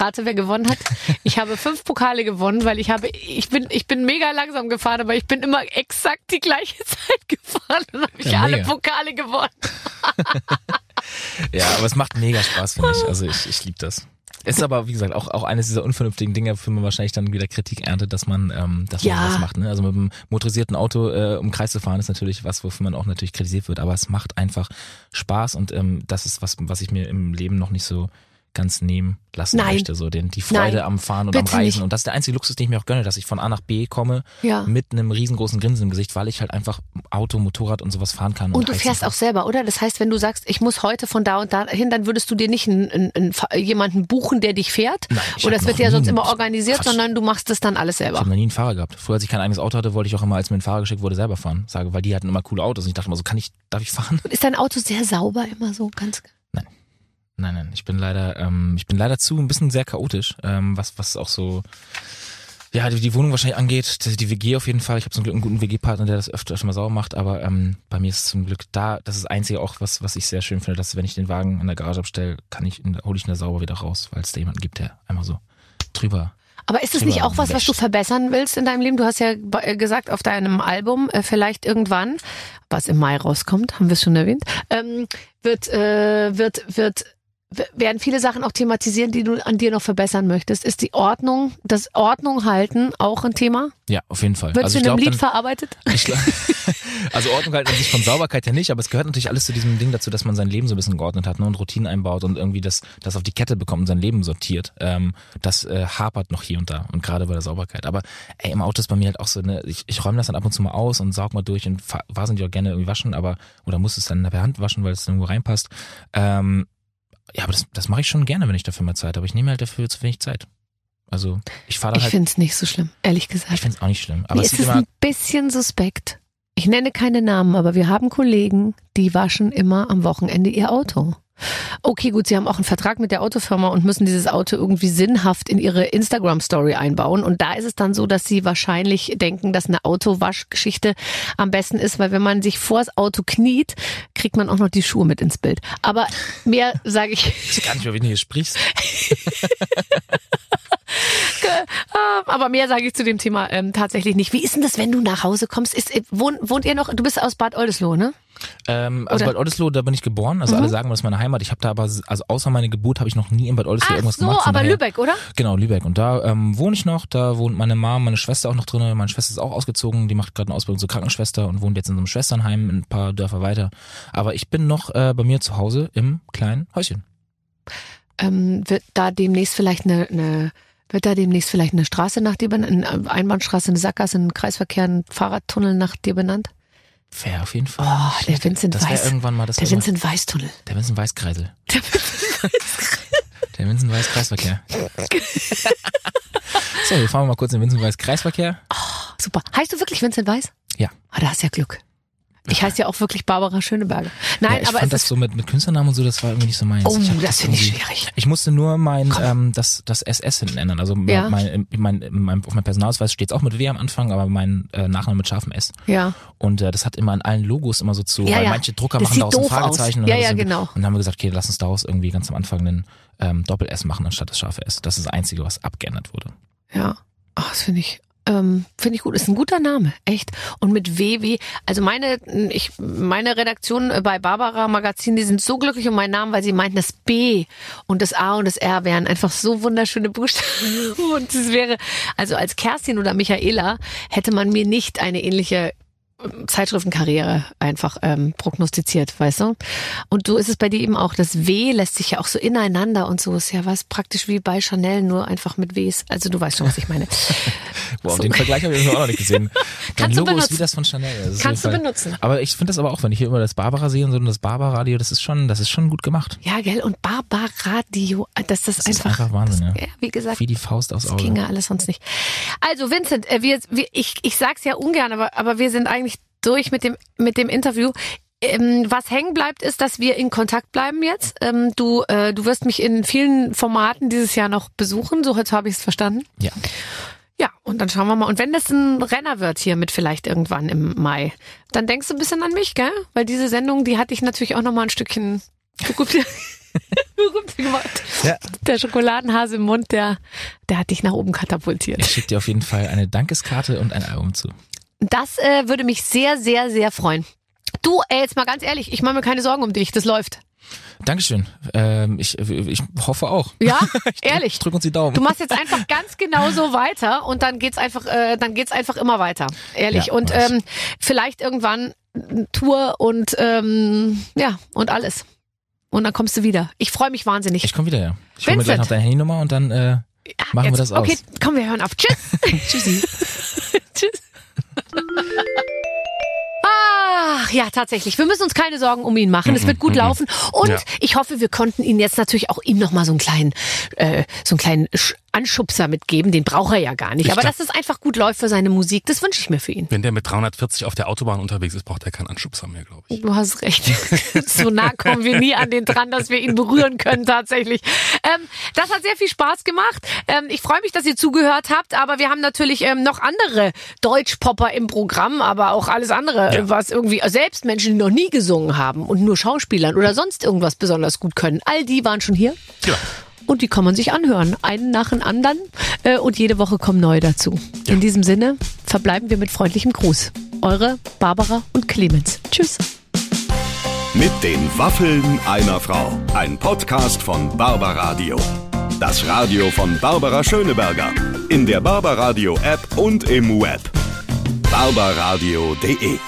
Speaker 2: rate, wer gewonnen hat? Ich habe fünf Pokale gewonnen, weil ich habe, ich bin, ich bin mega langsam gefahren, aber ich bin immer exakt die gleiche Zeit gefahren und habe ich
Speaker 4: Ja,
Speaker 2: alle
Speaker 4: mega.
Speaker 2: Pokale gewonnen.
Speaker 4: Ja, aber es macht mega Spaß, finde ich. Also ich, ich liebe das. Ist aber, wie gesagt, auch, auch eines dieser unvernünftigen Dinge, für man wahrscheinlich dann wieder Kritik erntet, dass man, ähm, dass
Speaker 2: Ja.
Speaker 4: man das macht. Ne? Also mit einem motorisierten Auto äh, um Kreis zu fahren, ist natürlich was, wofür man auch natürlich kritisiert wird. Aber es macht einfach Spaß und ähm, das ist was, was ich mir im Leben noch nicht so ganz nehmen lassen
Speaker 2: Nein.
Speaker 4: möchte. So den, die Freude
Speaker 2: Nein.
Speaker 4: am Fahren und
Speaker 2: Bitte
Speaker 4: am Reisen.
Speaker 2: nicht.
Speaker 4: Und das ist der einzige Luxus, den ich mir auch gönne, dass ich von A nach B komme
Speaker 2: Ja.
Speaker 4: mit einem riesengroßen Grinsen im Gesicht, weil ich halt einfach Auto, Motorrad und sowas fahren kann.
Speaker 2: Und du
Speaker 4: heizen
Speaker 2: fährst
Speaker 4: kann.
Speaker 2: auch selber, oder? Das heißt, wenn du sagst, ich muss heute von da und da hin, dann würdest du dir nicht einen, einen, einen, jemanden buchen, der dich fährt.
Speaker 4: Nein, ich
Speaker 2: Oder es wird ja sonst immer organisiert,
Speaker 4: Quatsch.
Speaker 2: sondern du machst das dann alles
Speaker 4: Ich
Speaker 2: selber.
Speaker 4: habe noch nie einen Fahrer gehabt. Früher, als ich kein eigenes Auto hatte, wollte ich auch immer, als mir ein Fahrer geschickt wurde, selber fahren. Sage, weil die hatten immer coole Autos. Und ich dachte immer so, kann ich, darf ich fahren?
Speaker 2: Und ist dein Auto sehr sauber immer so ganz?
Speaker 4: Nein, nein, ich bin leider, ähm, ich bin leider zu ein bisschen sehr chaotisch, ähm, was, was auch so, ja, die, die Wohnung wahrscheinlich angeht, die, die WG auf jeden Fall. Ich habe zum Glück einen guten WG-Partner, der das öfter, öfter mal sauber macht, aber ähm, bei mir ist es zum Glück da, das ist das Einzige auch, was, was ich sehr schön finde, dass wenn ich den Wagen in der Garage abstelle, kann ich, hole ich ihn da sauber wieder raus, weil es da jemanden gibt, der einmal so drüber.
Speaker 2: Aber ist es nicht auch was, was du verbessern willst in deinem Leben? Du hast ja äh, gesagt, auf deinem Album, äh, vielleicht irgendwann, was im Mai rauskommt, haben wir es schon erwähnt, ähm, wird, äh, wird, wird, werden viele Sachen auch thematisieren, die du an dir noch verbessern möchtest. Ist die Ordnung, das Ordnung halten auch ein Thema?
Speaker 4: Ja, auf jeden Fall.
Speaker 2: Wird
Speaker 4: also
Speaker 2: in einem Lied
Speaker 4: dann,
Speaker 2: verarbeitet?
Speaker 4: Ich gla- also Ordnung halt an sich von Sauberkeit ja nicht, aber es gehört natürlich alles zu diesem Ding dazu, dass man sein Leben so ein bisschen geordnet hat ne, und Routinen einbaut und irgendwie das, das auf die Kette bekommt und sein Leben sortiert. Ähm, das äh, hapert noch hier und da und gerade bei der Sauberkeit. Aber ey, im Auto ist bei mir halt auch so, ne, ich, ich räume das dann ab und zu mal aus und saug mal durch und wahnsinnig auch gerne irgendwie waschen, aber oder muss es dann per Hand waschen, weil es irgendwo reinpasst. Ähm, ja, aber das, das mache ich schon gerne, wenn ich dafür mal Zeit habe. Ich nehme halt dafür zu wenig Zeit. Also ich fahre da
Speaker 2: Ich
Speaker 4: halt.
Speaker 2: finde es nicht so schlimm, ehrlich gesagt.
Speaker 4: Ich finde es auch nicht schlimm. Aber
Speaker 2: Mir
Speaker 4: es
Speaker 2: ist es ein bisschen suspekt. Ich nenne keine Namen, aber wir haben Kollegen, die waschen immer am Wochenende ihr Auto. Okay, gut, Sie haben auch einen Vertrag mit der Autofirma und müssen dieses Auto irgendwie sinnhaft in Ihre Instagram-Story einbauen. Und da ist es dann so, dass Sie wahrscheinlich denken, dass eine Autowaschgeschichte am besten ist, weil wenn man sich vors Auto kniet, kriegt man auch noch die Schuhe mit ins Bild. Aber mehr sage ich.
Speaker 4: Ich weiß gar nicht, über wen du hier sprichst.
Speaker 2: Ähm, Aber mehr sage ich zu dem Thema ähm, tatsächlich nicht. Wie ist denn das, wenn du nach Hause kommst? Ist, äh, wohnt, wohnt ihr noch? Du bist aus Bad Oldesloe, ne?
Speaker 4: Ähm, also Bad Oldesloe, da bin ich geboren. Also alle sagen, das ist meine Heimat. Ich habe da aber, also außer meine Geburt, habe ich noch nie in Bad Oldesloe
Speaker 2: Ach
Speaker 4: irgendwas
Speaker 2: so,
Speaker 4: gemacht. Von
Speaker 2: aber
Speaker 4: daher-
Speaker 2: Lübeck, oder?
Speaker 4: Genau, Lübeck. Und da ähm, wohne ich noch. Da wohnt meine Mom, meine Schwester auch noch drin. Meine Schwester ist auch ausgezogen. Die macht gerade eine Ausbildung zur Krankenschwester und wohnt jetzt in so einem Schwesternheim ein paar Dörfer weiter. Aber ich bin noch äh, bei mir zu Hause im kleinen Häuschen.
Speaker 2: Ähm, wird da demnächst vielleicht eine, eine wird da demnächst vielleicht eine Straße nach dir benannt, eine Einbahnstraße, eine Sackgasse, ein Kreisverkehr, ein Fahrradtunnel nach dir benannt?
Speaker 4: Wäre auf jeden Fall.
Speaker 2: Oh, der Vincent
Speaker 4: das
Speaker 2: Weiß.
Speaker 4: irgendwann mal das
Speaker 2: Der Vincent Weiß Tunnel.
Speaker 4: Immer, der Vincent Weiß Kreisel. Der Vincent Weiß Kreisverkehr. so, wir fahren mal kurz in den Vincent Weiß Kreisverkehr.
Speaker 2: Super. Heißt du wirklich Vincent Weiß?
Speaker 4: Ja.
Speaker 2: Ah, da hast du ja Glück. Ich heiße ja auch wirklich Barbara Schöneberger. Nein,
Speaker 4: ja, ich
Speaker 2: aber
Speaker 4: fand
Speaker 2: es
Speaker 4: das so mit, mit Künstlernamen und so, das war irgendwie nicht so meins.
Speaker 2: oh, das finde ich schwierig.
Speaker 4: Ich musste nur mein ähm, das das SS hinten ändern. Also
Speaker 2: Ja.
Speaker 4: mein, mein, mein, auf meinem Personalausweis steht auch mit W am Anfang, aber mein äh, Nachname mit scharfem S.
Speaker 2: Ja.
Speaker 4: Und äh, das hat immer an allen Logos immer so zu,
Speaker 2: Ja,
Speaker 4: weil
Speaker 2: ja.
Speaker 4: manche Drucker
Speaker 2: Das
Speaker 4: machen daraus ein
Speaker 2: aus.
Speaker 4: Fragezeichen. und
Speaker 2: Ja, ja, genau.
Speaker 4: Und dann haben wir gesagt, okay, lass uns daraus irgendwie ganz am Anfang einen ähm, Doppel-S machen anstatt das scharfe S. Das ist das Einzige, was abgeändert wurde.
Speaker 2: Ja, Ach, das finde ich, ähm, finde ich gut. Ist ein guter Name, echt. Und mit WW, also meine, ich, meine Redaktion bei Barbara Magazin, die sind so glücklich um meinen Namen, weil sie meinten, das B und das A und das R wären einfach so wunderschöne Buchstaben. Und es wäre, also als Kerstin oder Michaela hätte man mir nicht eine ähnliche Zeitschriftenkarriere einfach ähm, prognostiziert, weißt du? Und so ist es bei dir eben auch. Das W lässt sich ja auch so ineinander und so ist ja was praktisch wie bei Chanel, nur einfach mit Ws. Also du weißt schon, was ich meine.
Speaker 4: Wow,
Speaker 2: So.
Speaker 4: den Vergleich habe ich auch noch nicht gesehen. Dein
Speaker 2: Kannst du
Speaker 4: Logo ist
Speaker 2: benutzen.
Speaker 4: wie das von Chanel. Das ist
Speaker 2: Kannst du benutzen.
Speaker 4: Aber ich finde das aber auch, wenn ich hier immer das Barbara sehe und so und das Barbara-Radio, das ist schon, das ist schon gut gemacht.
Speaker 2: Ja, gell? Und Barbaradio, dass das,
Speaker 4: Das ist
Speaker 2: einfach,
Speaker 4: einfach Wahnsinn, ja.
Speaker 2: ja, wie gesagt,
Speaker 4: Wie die Faust aufs
Speaker 2: das
Speaker 4: Auge.
Speaker 2: ging ja alles sonst nicht. Also Vincent, äh, wir, wir, ich, ich sag's ja ungern, aber, aber wir sind eigentlich durch mit dem, mit dem Interview. Ähm, was hängen bleibt, ist, dass wir in Kontakt bleiben jetzt. Ähm, du, äh, du wirst mich in vielen Formaten dieses Jahr noch besuchen, so heute habe ich es verstanden.
Speaker 4: Ja.
Speaker 2: Ja, und dann schauen wir mal. Und wenn das ein Renner wird hier mit vielleicht irgendwann im Mai, dann denkst du ein bisschen an mich, gell? Weil diese Sendung, die hatte ich natürlich auch noch mal ein Stückchen berühmt gemacht.
Speaker 4: Ja.
Speaker 2: Der Schokoladenhase im Mund, der, der hat dich nach oben katapultiert.
Speaker 4: Ich schicke dir auf jeden Fall eine Dankeskarte und ein Album zu.
Speaker 2: Das äh, würde mich sehr, sehr, sehr freuen. Du, ey, jetzt mal ganz ehrlich, ich mache mir keine Sorgen um dich, das läuft.
Speaker 4: Dankeschön. Ähm, ich, ich hoffe auch.
Speaker 2: Ja, ehrlich.
Speaker 4: Ich drück uns die Daumen.
Speaker 2: Du machst jetzt einfach ganz genau so weiter und dann geht's einfach, äh, dann geht's einfach immer weiter. Ehrlich.
Speaker 4: Ja,
Speaker 2: und ähm, vielleicht irgendwann Tour und ähm, ja, und alles. Und dann kommst du wieder. Ich freue mich wahnsinnig.
Speaker 4: Ich komme wieder, ja. Ich hole mir gleich noch deine Handynummer und dann äh,
Speaker 2: Ja,
Speaker 4: machen wir
Speaker 2: jetzt-
Speaker 4: das aus.
Speaker 2: Okay, komm, wir hören auf. Tschüss.
Speaker 4: Tschüssi.
Speaker 2: Tschüss. Mm-hmm. ja, tatsächlich. Wir müssen uns keine Sorgen um ihn machen. Es wird gut laufen. Und
Speaker 3: Ja.
Speaker 2: ich hoffe, wir konnten ihn jetzt natürlich auch ihm nochmal so einen kleinen, äh, so einen kleinen Sch- Anschubser mitgeben. Den braucht er ja gar nicht.
Speaker 3: Ich
Speaker 2: Aber dass es einfach gut läuft für seine Musik, das wünsche ich mir für ihn.
Speaker 3: Wenn der mit 340 auf der Autobahn unterwegs ist, braucht er keinen Anschubser mehr, glaube ich.
Speaker 2: Du hast recht. so nah kommen wir nie an den dran, dass wir ihn berühren können tatsächlich. Ähm, das hat sehr viel Spaß gemacht. Ähm, ich freue mich, dass ihr zugehört habt, aber wir haben natürlich ähm, noch andere Deutschpopper im Programm, aber auch alles andere,
Speaker 3: Ja.
Speaker 2: was irgendwie selbst Menschen, die noch nie gesungen haben und nur Schauspielern oder sonst irgendwas besonders gut können. All die waren schon hier.
Speaker 3: Ja.
Speaker 2: Und die kann man sich anhören, einen nach dem anderen. Äh, und jede Woche kommen neue dazu. In diesem Sinne verbleiben wir mit freundlichem Gruß. Eure Barbara und Clemens. Tschüss.
Speaker 1: Mit den Waffeln einer Frau. Ein Podcast von Barbaradio. Das Radio von Barbara Schöneberger. In der Barbaradio App und im Web. barbaradio.de